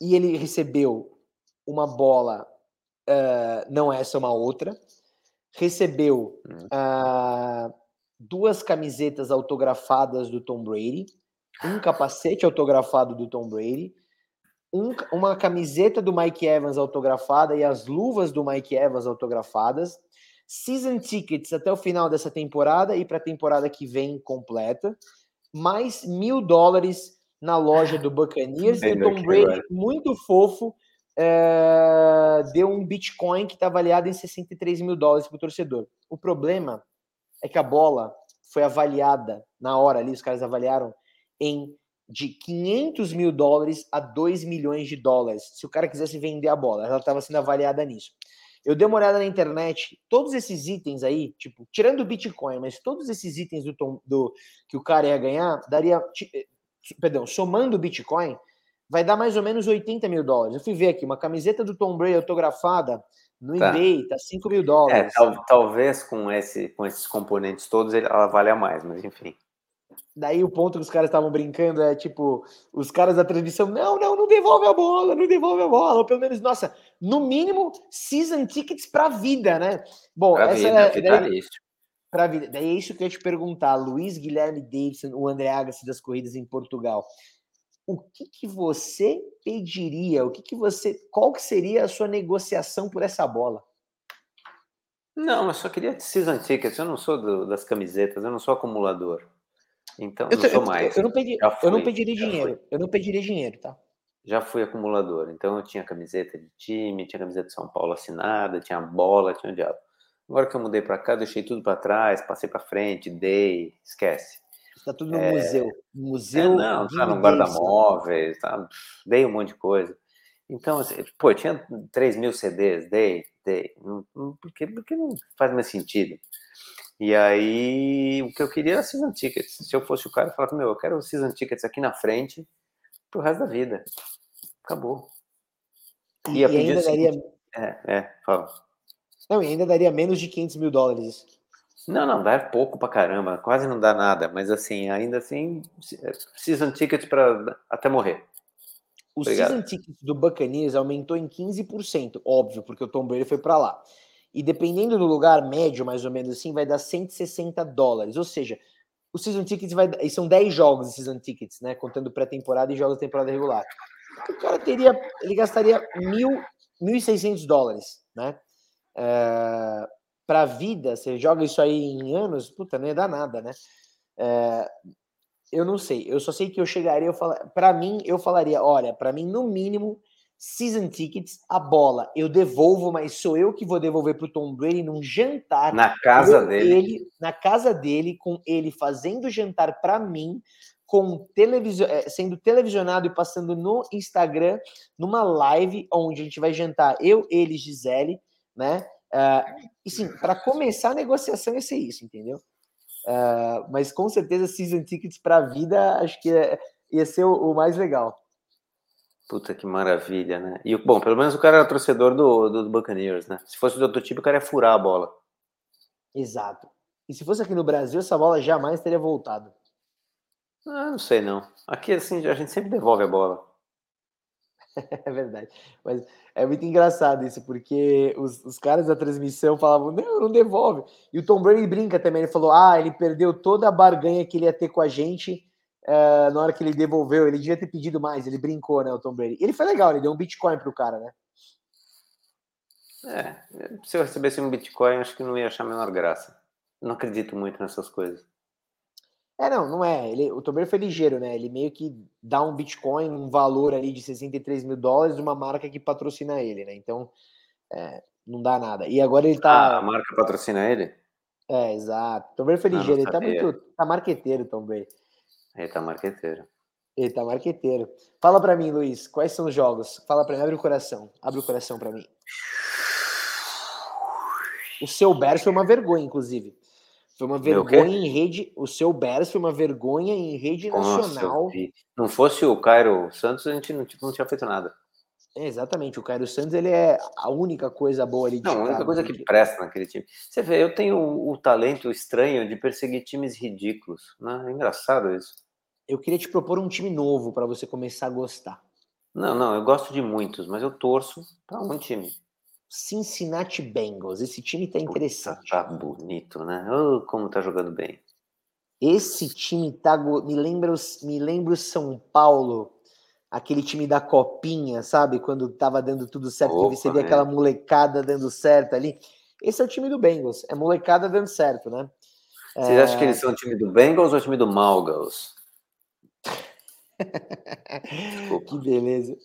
e ele recebeu uma bola, uh, não essa, uma outra, recebeu uh, duas camisetas autografadas do Tom Brady, um capacete autografado do Tom Brady, um, uma camiseta do Mike Evans autografada e as luvas do Mike Evans autografadas, season tickets até o final dessa temporada e para a temporada que vem completa, mais mil dólares na loja do Buccaneers e o Tom Brady muito fofo é, deu um Bitcoin que está avaliado em 63 mil dólares para o torcedor. O problema é que a bola foi avaliada na hora ali, os caras avaliaram em de 500 mil dólares a 2 milhões de dólares, se o cara quisesse vender a bola. Ela estava sendo avaliada nisso. Eu dei uma olhada na internet, todos esses itens aí, tipo, tirando o Bitcoin, mas todos esses itens do, tom, do que o cara ia ganhar, daria, eh, perdão, somando o Bitcoin, vai dar mais ou menos 80 mil dólares. Eu fui ver aqui, uma camiseta do Tom Brady autografada no tá. eBay, tá 5 mil dólares. É, tal, talvez com, esse, com esses componentes todos ela valha mais, mas enfim. Daí o ponto que os caras estavam brincando é tipo, os caras da transmissão, não, não, não devolve a bola, não devolve a bola, ou pelo menos, nossa, no mínimo, season tickets pra vida, né? Bom, pra essa vida, é. Daí, pra vida. Daí é isso que eu ia te perguntar, Luiz Guilherme Davidson, o André Agassi das corridas em Portugal o que, que você pediria? O que, que você, qual que seria a sua negociação por essa bola? Não, eu só queria season tickets. Eu não sou do, das camisetas, eu não sou acumulador. Então, eu, não sou mais. Eu, não, pedi, fui, eu não pediria dinheiro. Fui. Eu não pediria dinheiro, tá? Já fui acumulador. Então, eu tinha camiseta de time, tinha camiseta de São Paulo assinada, tinha bola, tinha o diabo. Agora que eu mudei para cá, deixei tudo para trás, passei para frente, dei, esquece. Está tudo no é... museu. Museu. É, não, tá no guarda-móveis, tá, dei um monte de coisa. Então, assim, pô, tinha 3 mil CDs, dei, dei. Porque, porque não faz mais sentido. E aí, o que eu queria era season tickets. Se eu fosse o cara, eu falava, meu, eu quero season tickets aqui na frente pro resto da vida. Acabou. E, e ainda daria... É, é, fala. Não, e ainda daria menos de 500 mil dólares. Não, não, dá pouco pra caramba, quase não dá nada, mas assim, ainda assim, é, season tickets para até morrer. O Obrigado. season ticket do Buccaneers aumentou em 15%, óbvio, porque o Tom Brady foi para lá. E dependendo do lugar médio, mais ou menos assim, vai dar 160 dólares. Ou seja, o season tickets vai e são 10 jogos de season tickets, né, contando pré-temporada e jogos de temporada regular. O cara teria, ele gastaria mil, 1.600 dólares, né? Uh, para a vida, você joga isso aí em anos, puta, não ia dar nada, né? É, Eu não sei. Eu só sei que eu chegaria, eu fala, para mim, eu falaria, olha, para mim no mínimo season tickets, a bola eu devolvo, mas sou eu que vou devolver para o Tom Brady num jantar na casa dele. Ele, na casa dele, com ele fazendo jantar para mim, com televisio... Eh, sendo televisionado e passando no Instagram, numa live onde a gente vai jantar eu, ele, Gisele, né? Uh, e sim, para começar a negociação ia ser isso, entendeu? Uh, mas com certeza season tickets para a vida acho que ia, ia ser o, o mais legal. Puta que maravilha, né? E, bom, pelo menos o cara era torcedor do, do, do Buccaneers, né? Se fosse do outro tipo, o cara ia furar a bola. Exato. E se fosse aqui no Brasil, essa bola jamais teria voltado. Ah, não sei não. Aqui, assim, a gente sempre devolve a bola. é verdade. Mas é muito engraçado isso, porque os, os caras da transmissão falavam, não, não devolve. E o Tom Brady brinca também, ele falou, ah, ele perdeu toda a barganha que ele ia ter com a gente uh, na hora que ele devolveu, ele devia ter pedido mais, ele brincou, né, o Tom Brady. Ele foi legal, ele deu um Bitcoin pro cara, né? É, se eu recebesse um Bitcoin, acho que não ia achar a menor graça. Não acredito muito nessas coisas. É, não, não é. Ele, o Tom Brady foi ligeiro, né? Ele meio que dá um Bitcoin, um valor ali de 63 mil dólares de uma marca que patrocina ele, né? Então, é, não dá nada. E agora ele tá. Ah, a marca patrocina ele? É, exato. Tom Brady foi ah, ligeiro, ele tá muito. Tá marqueteiro, Tom Brady. Ele tá marqueteiro. Ele tá marqueteiro. Fala para mim, Luiz, quais são os jogos? Fala para mim, abre o coração. Abre o coração para mim. O seu Bears foi uma vergonha, inclusive. Foi uma vergonha em rede. O seu Bears foi uma vergonha em rede Nossa, nacional. Não fosse o Cairo Santos, a gente não, não tinha feito nada. É, exatamente, o Cairo Santos ele é a única coisa boa ali de Não, a única coisa que presta naquele time. Você vê, eu tenho o, o talento estranho de perseguir times ridículos. Né? É engraçado isso. Eu queria te propor um time novo para você começar a gostar. Não, não, eu gosto de muitos, mas eu torço para um time. Cincinnati Bengals. Esse time tá interessante. Puta, tá bonito, né? Oh, como tá jogando bem. Esse time tá me lembra me lembra o São Paulo, aquele time da copinha, sabe? Quando tava dando tudo certo, Opa, que você vê aquela molecada dando certo ali. Esse é o time do Bengals, é molecada dando certo, né? Vocês é... acham que eles são o time do Bengals ou o time do Malgals? Que beleza.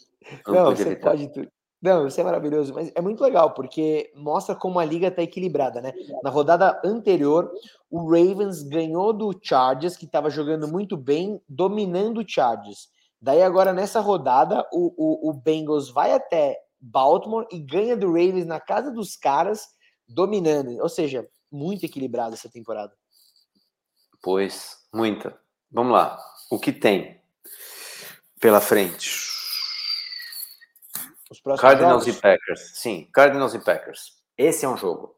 Não, Não você evitar. pode tudo. Não, isso é maravilhoso, mas é muito legal porque mostra como a liga está equilibrada, né? Na rodada anterior, o Ravens ganhou do Chargers, que estava jogando muito bem, dominando o Chargers. Daí agora nessa rodada, o, o, o, Bengals vai até Baltimore e ganha do Ravens na casa dos caras, dominando. Ou seja, muito equilibrada essa temporada. Pois, muita. Vamos lá. O que tem pela frente? Cardinals jogos? e Packers. Sim, Cardinals e Packers. Esse é um jogo.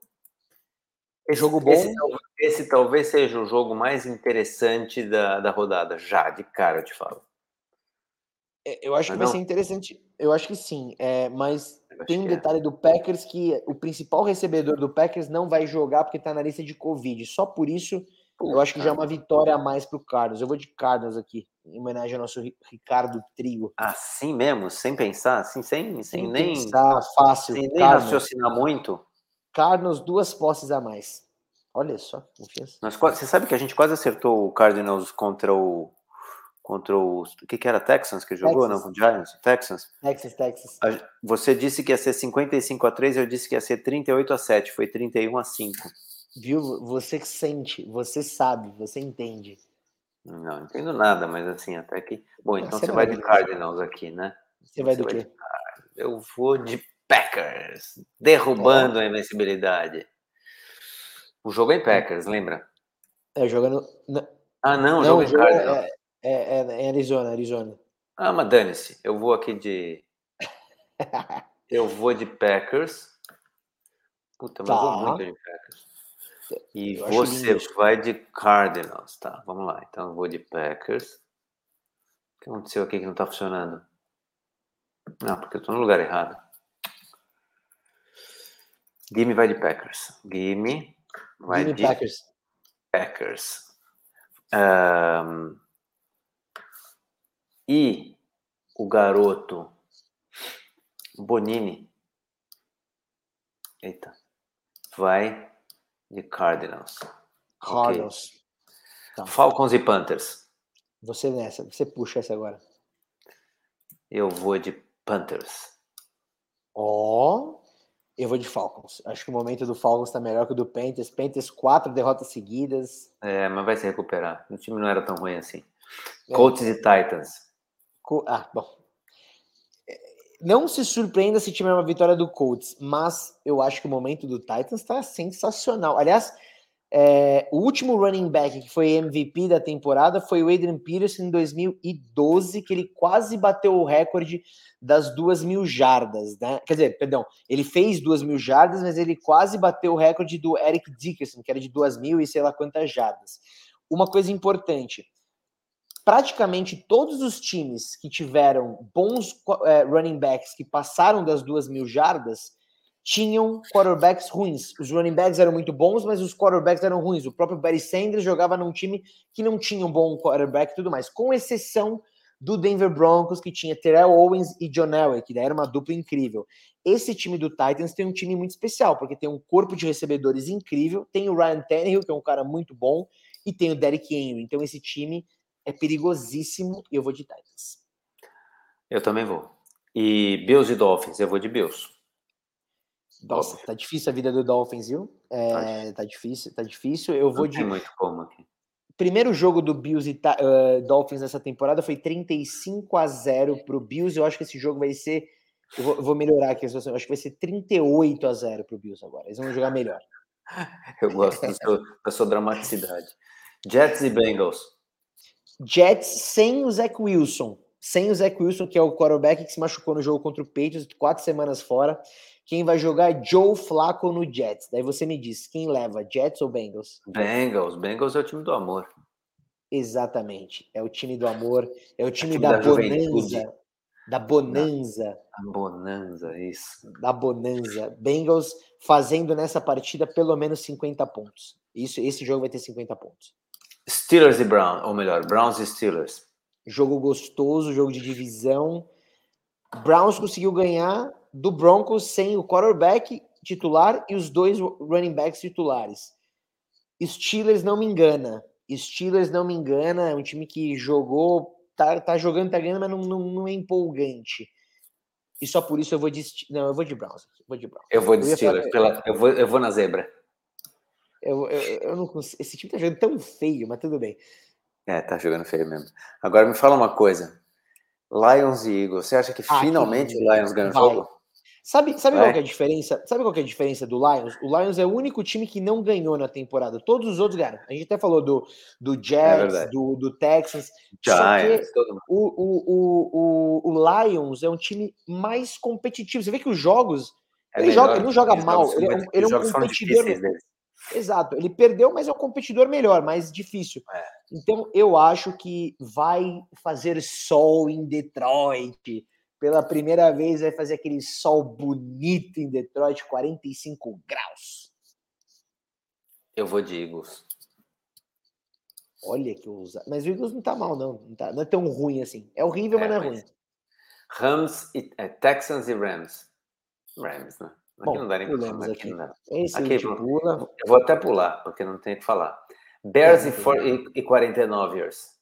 É jogo bom. Esse, esse, talvez seja o jogo mais interessante da, da rodada, já, de cara, eu te falo. É, eu acho mas que não? vai ser interessante. Eu acho que sim. É, mas tem um é. detalhe é. do Packers que o principal recebedor do Packers não vai jogar porque está na lista de Covid. Só por isso eu acho que já é uma vitória a mais para o Carlos. Eu vou de Carlos aqui, em homenagem ao nosso Ricardo Trigo. Assim mesmo, sem pensar, assim, sem, sem, sem nem. Pensar, fácil. Sem nem raciocinar muito. Carlos, duas posses a mais. Olha só, confiança. Nós, você sabe que a gente quase acertou o Cardinals contra o. Contra o. O que, que era? Texans que jogou? Texas. Não, com Giants? Texans? Texas, Texas. Você disse que ia ser 55 a 3, eu disse que ia ser 38 a 7. Foi 31 a 5. Viu? Você sente, você sabe, você entende. Não, entendo nada, mas assim, até que. Bom, então você, você vai de Cardinals aqui, né? Você vai do quê? De... Eu vou de Packers, derrubando é. a invencibilidade. O jogo é em Packers, lembra? É, jogando. Ah, não, não jogo é Cardinals. É, é, é, Arizona, Arizona. Ah, mas dane-se. Eu vou aqui de. eu vou de Packers. Puta, mas tá. eu vou tá. muito de Packers. E eu você vai de Cardinals, tá? Vamos lá. Então eu vou de Packers. O que aconteceu aqui que não tá funcionando? Não, porque eu tô no lugar errado. Gimme vai de Packers. Gimme vai Gimme de Packers. Packers. Um, e o garoto Bonini. Eita. Vai de Cardinals. Cardinals. Okay. Tá. Falcons e Panthers. Você nessa, você puxa essa agora. Eu vou de Panthers. Ó, oh, eu vou de Falcons. Acho que o momento do Falcons está melhor que o do Panthers. Panthers, quatro derrotas seguidas. É, mas vai se recuperar. O time não era tão ruim assim. É. Colts e Titans. Ah, bom. Não se surpreenda se tiver uma vitória do Colts, mas eu acho que o momento do Titans está sensacional. Aliás, é, o último running back que foi MVP da temporada foi o Adrian Peterson em 2012, que ele quase bateu o recorde das duas mil jardas, né? Quer dizer, perdão, ele fez duas mil jardas, mas ele quase bateu o recorde do Eric Dickerson, que era de duas mil e sei lá quantas jardas. Uma coisa importante: praticamente todos os times que tiveram bons é, running backs que passaram das duas mil jardas tinham quarterbacks ruins. Os running backs eram muito bons, mas os quarterbacks eram ruins. O próprio Barry Sanders jogava num time que não tinha um bom quarterback e tudo mais, com exceção do Denver Broncos, que tinha Terrell Owens e John Elway, que era uma dupla incrível. Esse time do Titans tem um time muito especial, porque tem um corpo de recebedores incrível, tem o Ryan Tannehill, que é um cara muito bom, e tem o Derrick Henry. Então esse time é perigosíssimo e eu vou de Titans. Eu também vou. E Bills e Dolphins, eu vou de Bills. Nossa, tá difícil a vida do Dolphins, viu? É, tá difícil, tá difícil. Eu vou Não de. muito como aqui. Primeiro jogo do Bills e uh, Dolphins nessa temporada foi 35 a 0 pro Bills. Eu acho que esse jogo vai ser. Eu vou, vou melhorar aqui a situação. Eu acho que vai ser 38 a 0 pro Bills agora. Eles vão jogar melhor. eu gosto seu, da sua dramaticidade. Jets e Bengals. Jets sem o Zach Wilson. Sem o Zach Wilson, que é o quarterback que se machucou no jogo contra o Patriots, quatro semanas fora. Quem vai jogar é Joe Flacco no Jets. Daí você me diz, quem leva, Jets ou Bengals? Bengals. Bengals é o time do amor. Exatamente. É o time do amor. É o time, é time da, da bonança. Da bonança. Da bonança, isso. Da bonança. Bengals fazendo nessa partida pelo menos 50 pontos. Isso, esse jogo vai ter 50 pontos. Steelers e Browns, ou melhor, Browns e Steelers. Jogo gostoso, jogo de divisão. Browns conseguiu ganhar do Broncos sem o quarterback titular e os dois running backs titulares. Steelers não me engana. Steelers não me engana, é um time que jogou, tá, tá jogando, tá ganhando, mas não, não, não é empolgante. E só por isso eu vou de. Não, eu vou de Browns. Eu vou de Browns. Eu vou de eu Steelers. Falar, pela, eu, vou, eu vou na zebra. Eu, eu, eu não consigo, esse time tá jogando tão feio, mas tudo bem. É, tá jogando feio mesmo. Agora me fala uma coisa. Lions e Eagles. Você acha que ah, finalmente o Lions ganha o jogo? Sabe, sabe qual é a diferença? Sabe qual é a diferença do Lions? O Lions é o único time que não ganhou na temporada. Todos os outros ganharam. A gente até falou do, do Jets, é do, do Texans. Giants, o, o, o, o, o Lions é um time mais competitivo. Você vê que os jogos. É ele, joga, ele não joga mal. Ele, é um, ele é um competidor. Exato. Ele perdeu, mas é um competidor melhor, mais difícil. É. Então eu acho que vai fazer sol em Detroit pela primeira vez vai fazer aquele sol bonito em Detroit, 45 graus. Eu vou de Eagles. Olha que usa. Mas o Eagles não tá mal, não. Não, tá, não é tão ruim assim. É horrível, é, mas não é ruim. Rams e é, Texans e Rams. Rams, né? Aqui Bom, não dá nem pra falar. Aqui, não dá. Esse aqui, pula. Eu vou até pular, porque não tem o que falar. Bears é, e, for, e, e 49 years.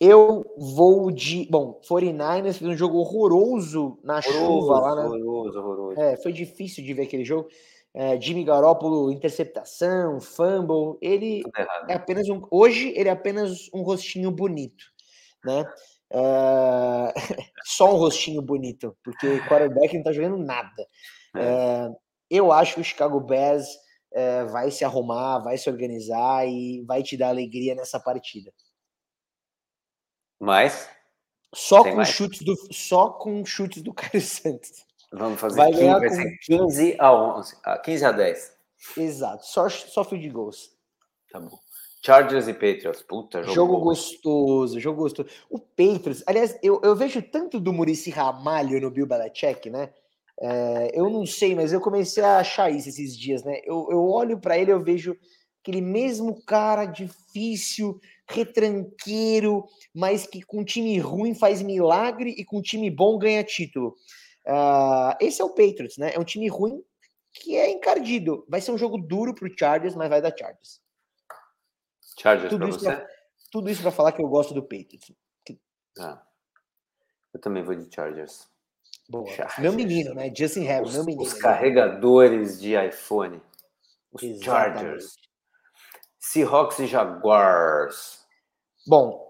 Eu vou de. Bom, 49ers fez um jogo horroroso na horroroso, chuva lá, né? Horroroso, horroroso. É, foi difícil de ver aquele jogo. É, Jimmy Garoppolo, interceptação, fumble. Ele é apenas um. Hoje ele é apenas um rostinho bonito, né? É... Só um rostinho bonito, porque quarterback não tá jogando nada. É. é eu acho que o Chicago Bears é, vai se arrumar, vai se organizar e vai te dar alegria nessa partida. Mas só com mais? chutes do só com chutes do Caio Santos. Vamos fazer vai 15, vai ser 15 a 11, 15 a 10. Exato, só só field goals. Tá bom. Chargers e Patriots, puta, jogo, jogo gostoso, jogo gostoso. O Patriots, aliás, eu, eu vejo tanto do Murici Ramalho no Bill Belichick, né? É, eu não sei, mas eu comecei a achar isso esses dias, né? Eu, eu olho para ele, eu vejo aquele mesmo cara difícil, retranqueiro, mas que com time ruim faz milagre e com time bom ganha título. Uh, esse é o Patriots, né? É um time ruim que é encardido. Vai ser um jogo duro pro Chargers, mas vai dar Chargers. Chargers Tudo pra você? Tudo isso para falar que eu gosto do Patriots. Ah, eu também vou de Chargers. Boa. Chargers. Meu menino, né? Justin Herbert, meu menino. Os carregadores de iPhone. Os Exatamente. Chargers. Seahawks e Jaguars. Bom,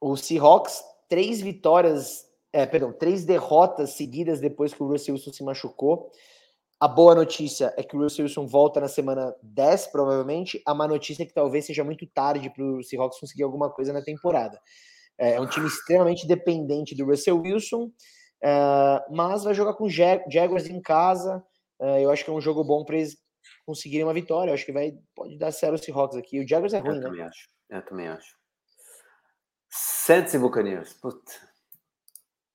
o Seahawks, três vitórias, é, perdão, três derrotas seguidas depois que o Russell Wilson se machucou. A boa notícia é que o Russell Wilson volta na semana 10, provavelmente. A má notícia é que talvez seja muito tarde para o Seahawks conseguir alguma coisa na temporada. É, é um time extremamente dependente do Russell Wilson, é, mas vai jogar com Jaguars em casa. É, eu acho que é um jogo bom para eles conseguirem uma vitória. Eu acho que vai, pode dar certo o Seahawks aqui. O Jaguars é ruim, eu né? Também acho. Eu também acho. Saints e Buccaneers. Puta.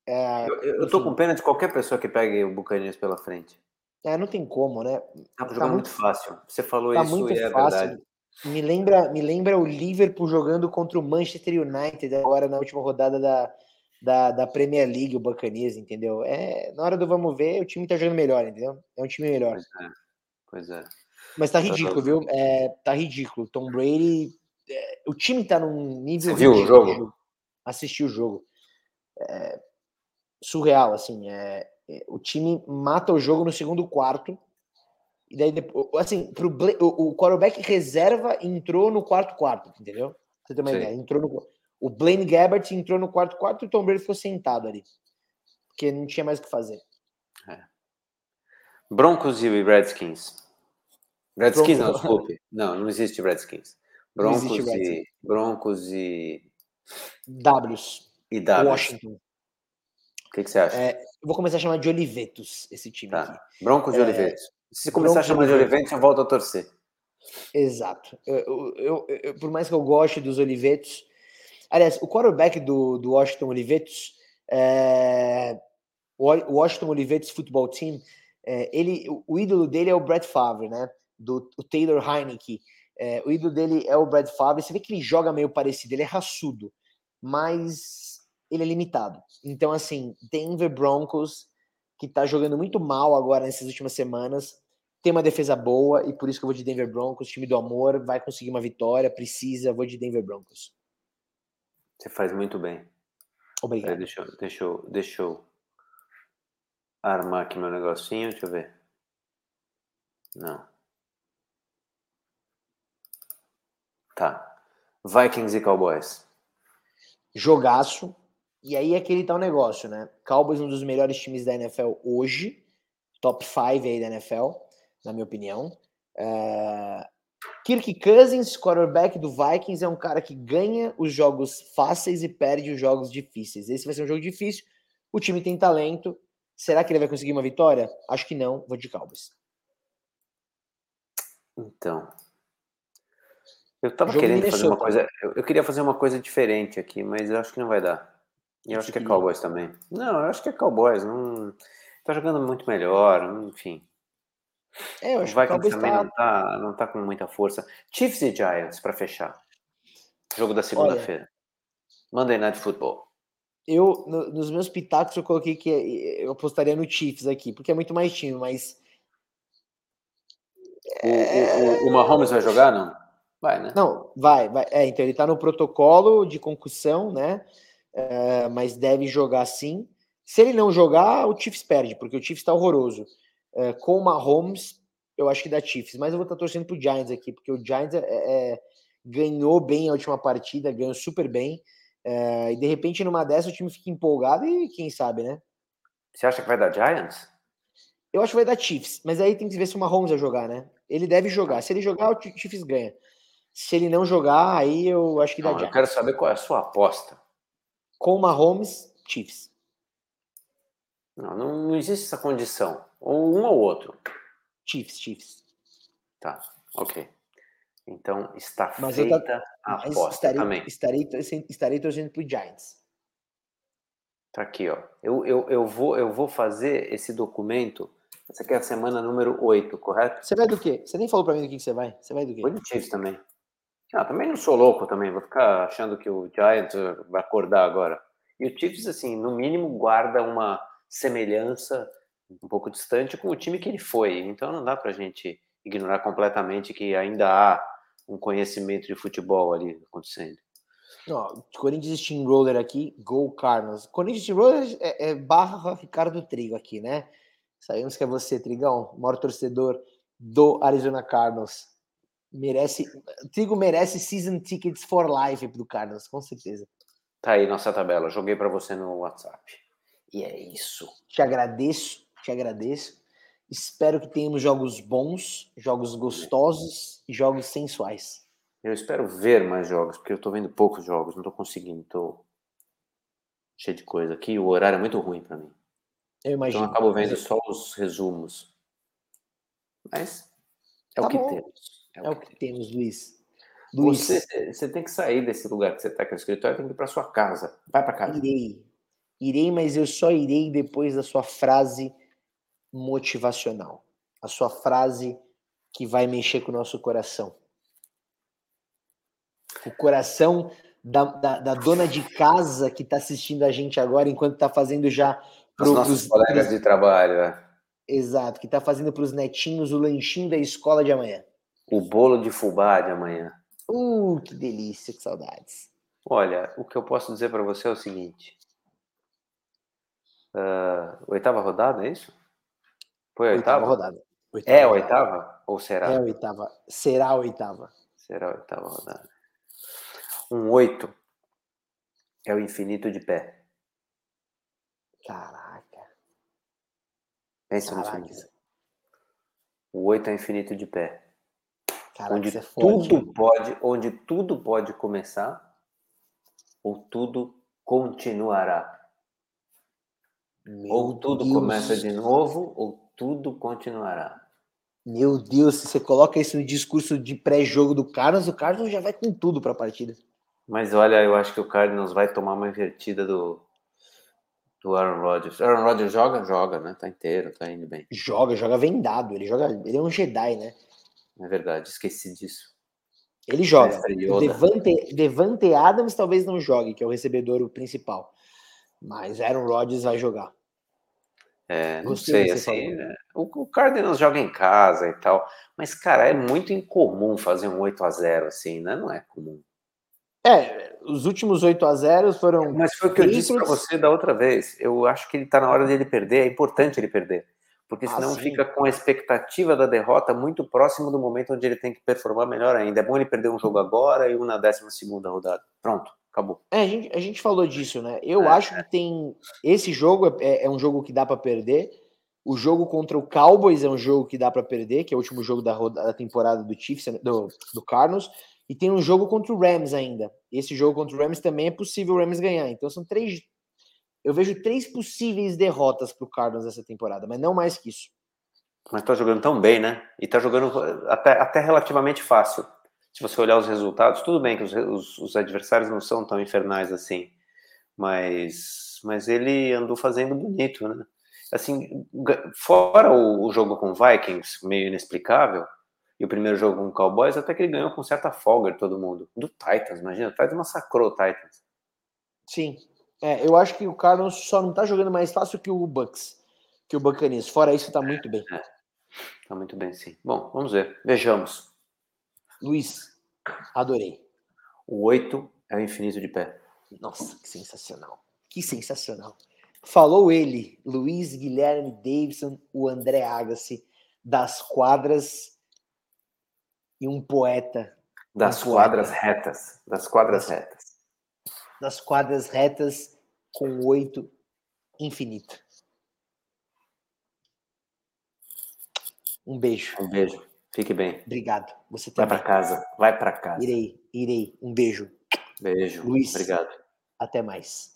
É, eu, eu, tô com pena de qualquer pessoa que pegue o Buccaneers pela frente. É, não tem como, né? Tá, tá muito fácil. Você falou tá isso e é fácil. verdade. Me lembra, me lembra o Liverpool jogando contra o Manchester United agora na última rodada da, da, da Premier League, o Buccaneers, entendeu? É, na hora do vamos ver, o time tá jogando melhor, entendeu? É um time melhor. Pois é. Pois é. Mas tá ridículo, viu? É, tá ridículo. Tom Brady. É, o time tá num nível. Você viu o jogo? Assisti o jogo. É, surreal, assim. É, é, o time mata o jogo no segundo quarto. E daí, assim, pro, o, o quarterback reserva entrou no quarto quarto, entendeu? Você tem uma Sim. ideia. Entrou no, o Blaine Gabbert entrou no quarto quarto e o Tom Brady ficou sentado ali. Porque não tinha mais o que fazer. É. Broncos e Redskins. Redskins Broncos. não, desculpe. Não, não existe Redskins. Broncos existe Redskins. e Broncos e Ws. E W. Washington que, que você acha? É, eu vou começar a chamar de Olivetos esse time tá. aqui. Broncos de é, Olivetos. Se começar Broncos a chamar de Olivetos, eu volto a torcer. Exato. Eu, eu, eu, por mais que eu goste dos Olivetos. Aliás, o quarterback do, do Washington Olivetos, é, o Washington Olivetos Football Team, é, ele, o ídolo dele é o Brett Favre, né? Do o Taylor Heineke. É, o ídolo dele é o Brett Favre. Você vê que ele joga meio parecido, ele é raçudo, mas ele é limitado. Então, assim, Denver Broncos, que tá jogando muito mal agora nessas últimas semanas, tem uma defesa boa e por isso que eu vou de Denver Broncos, time do amor, vai conseguir uma vitória, precisa, vou de Denver Broncos. Você faz muito bem. Obrigado. deixa, eu, deixa, eu, deixa eu armar aqui meu negocinho, deixa eu ver. Não. Tá. Vikings e Cowboys. Jogaço. E aí é aquele tal negócio, né? Cowboys um dos melhores times da NFL hoje, top 5 aí da NFL, na minha opinião. Uh, Kirk Cousins, quarterback do Vikings, é um cara que ganha os jogos fáceis e perde os jogos difíceis. Esse vai ser um jogo difícil. O time tem talento. Será que ele vai conseguir uma vitória? Acho que não. Vou de Cowboys. Então, eu tava querendo fazer uma coisa. Eu, eu, queria fazer uma coisa diferente aqui, mas eu acho que não vai dar. E eu acho que é Cowboys também. Não, eu acho que é Cowboys. Não... Tá jogando muito melhor, enfim. É, eu acho o Vikings que também tá... não, tá, não tá com muita força. Chiefs e Giants para fechar. Jogo da segunda-feira. Monday Night Football. Eu, no, nos meus pitacos, eu coloquei que eu apostaria no Chiefs aqui, porque é muito mais time, mas. O, o, o, o Mahomes vai jogar, não? Vai, né? Não, vai, vai. É, então ele tá no protocolo de concussão, né? É, mas deve jogar sim. Se ele não jogar, o Chiefs perde, porque o Chiefs está horroroso. É, com o Mahomes, eu acho que dá Chiefs, mas eu vou estar tá torcendo pro Giants aqui, porque o Giants é, é, ganhou bem a última partida, ganhou super bem, é, e de repente numa dessa o time fica empolgado e quem sabe, né? Você acha que vai dar Giants? Eu acho que vai dar Chiefs, mas aí tem que ver se o Mahomes vai jogar, né? Ele deve jogar. Se ele jogar, o Chiefs ganha. Se ele não jogar, aí eu acho que dá não, Giants. Eu quero saber qual é a sua aposta com Mahomes, Chiefs. Não, não, não existe essa condição. Ou um ou outro. Chiefs, Chiefs. Tá, ok. Então está mas feita tá, a aposta estarei, também. Estarei, estarei torcendo pro Giants. Tá aqui, ó. Eu, eu, eu, vou, eu vou fazer esse documento. Essa aqui é a semana número 8, correto? Você vai do quê? Você nem falou para mim do que, que você vai. Você vai do quê? Vou de Chiefs também. Ah, também não sou louco também, vou ficar achando que o Giants vai acordar agora. E o Chiefs, assim, no mínimo guarda uma semelhança um pouco distante com o time que ele foi. Então não dá para a gente ignorar completamente que ainda há um conhecimento de futebol ali acontecendo. Ó, Corinthians Steamroller aqui, Go Carlos. Corinthians Steamroller é, é barra Ricardo Trigo aqui, né? Sabemos que é você, Trigão, maior torcedor do Arizona Cardinals. Merece, Trigo merece season tickets for life do Cardinals, com certeza. Tá aí nossa tabela, joguei para você no WhatsApp. E é isso. Te agradeço, te agradeço. Espero que tenhamos jogos bons, jogos gostosos e jogos sensuais. Eu espero ver mais jogos, porque eu tô vendo poucos jogos, não tô conseguindo, tô cheio de coisa aqui, o horário é muito ruim para mim. Eu imagino. Então eu acabo vendo só os resumos. Mas é tá o que bom. temos. É, é o que, que temos, Luiz. Luiz. Você, você tem que sair desse lugar que você está aqui no escritório, tem que ir para sua casa. Vai para casa. Irei. Irei, mas eu só irei depois da sua frase motivacional. A sua frase que vai mexer com o nosso coração. O coração da, da, da dona de casa que está assistindo a gente agora, enquanto está fazendo já Pro, Os nossos colegas de trabalho, é. Exato, que está fazendo para os netinhos o lanchinho da escola de amanhã. O bolo de fubá de amanhã. Uh, que delícia, que saudades. Olha, o que eu posso dizer para você é o seguinte. Uh, oitava rodada, é isso? Foi a oitava? oitava rodada. Oitava é a oitava? Ou será? É a oitava. Será a oitava. Será a oitava rodada. Um oito é o infinito de pé. Caraca. Pensa nisso. O oito é infinito de pé. Caraca, onde é tudo pode, onde tudo pode começar ou tudo continuará. Meu ou tudo Deus. começa de novo ou tudo continuará. Meu Deus, se você coloca isso no discurso de pré-jogo do Carlos, o Carlos já vai com tudo para a partida. Mas olha, eu acho que o Cardinals vai tomar uma invertida do, do Aaron Rodgers. Aaron Rodgers joga? Joga, né? Tá inteiro, tá indo bem. Joga, joga vendado. Ele joga, ele é um Jedi, né? É verdade, esqueci disso. Ele joga. Devante, Devante Adams talvez não jogue, que é o recebedor principal. Mas Aaron Rodgers vai jogar. É, não sei, assim, né? o, o Cardinals joga em casa e tal, mas, cara, é muito incomum fazer um 8 a 0 assim, né? Não é comum. É, os últimos 8 a 0 foram. Mas foi o que eu disse para você da outra vez. Eu acho que ele está na hora dele perder, é importante ele perder. Porque senão ah, fica com a expectativa da derrota muito próximo do momento onde ele tem que performar melhor ainda. É bom ele perder um jogo agora e um na 12 rodada. Pronto, acabou. É, a gente, a gente falou disso, né? Eu é, acho que tem. Esse jogo é, é um jogo que dá para perder. O jogo contra o Cowboys é um jogo que dá para perder, que é o último jogo da, da temporada do Chiefs, do, do Carlos. E tem um jogo contra o Rams ainda. Esse jogo contra o Rams também é possível o Rams ganhar. Então são três. Eu vejo três possíveis derrotas para o Cardinals essa temporada, mas não mais que isso. Mas tá jogando tão bem, né? E tá jogando até, até relativamente fácil. Se você olhar os resultados, tudo bem que os, os, os adversários não são tão infernais assim. Mas, mas ele andou fazendo bonito, né? Assim, fora o, o jogo com Vikings, meio inexplicável, e o primeiro jogo com o Cowboys, até que ele ganhou com certa folga de todo mundo. Do Titans, imagina, o Titans massacrou o Titans. Sim. É, eu acho que o Cardinals só não tá jogando mais fácil que o Bucks, que o Buccaneers. Fora isso, tá muito bem. É, tá muito bem, sim. Bom, vamos ver. Vejamos. Luiz, adorei. O 8 é o infinito de pé. Nossa, que sensacional. Que sensacional. Falou ele, Luiz Guilherme Davidson, o André Agassi, das quadras e um poeta. Das um quadras poeta. retas. Das quadras das, retas. Das quadras retas com oito infinito. Um beijo. Um beijo. Fique bem. Obrigado. Você também. Vai para casa. Vai para casa. Irei, irei. Um beijo. Beijo. Luiz. Obrigado. Até mais.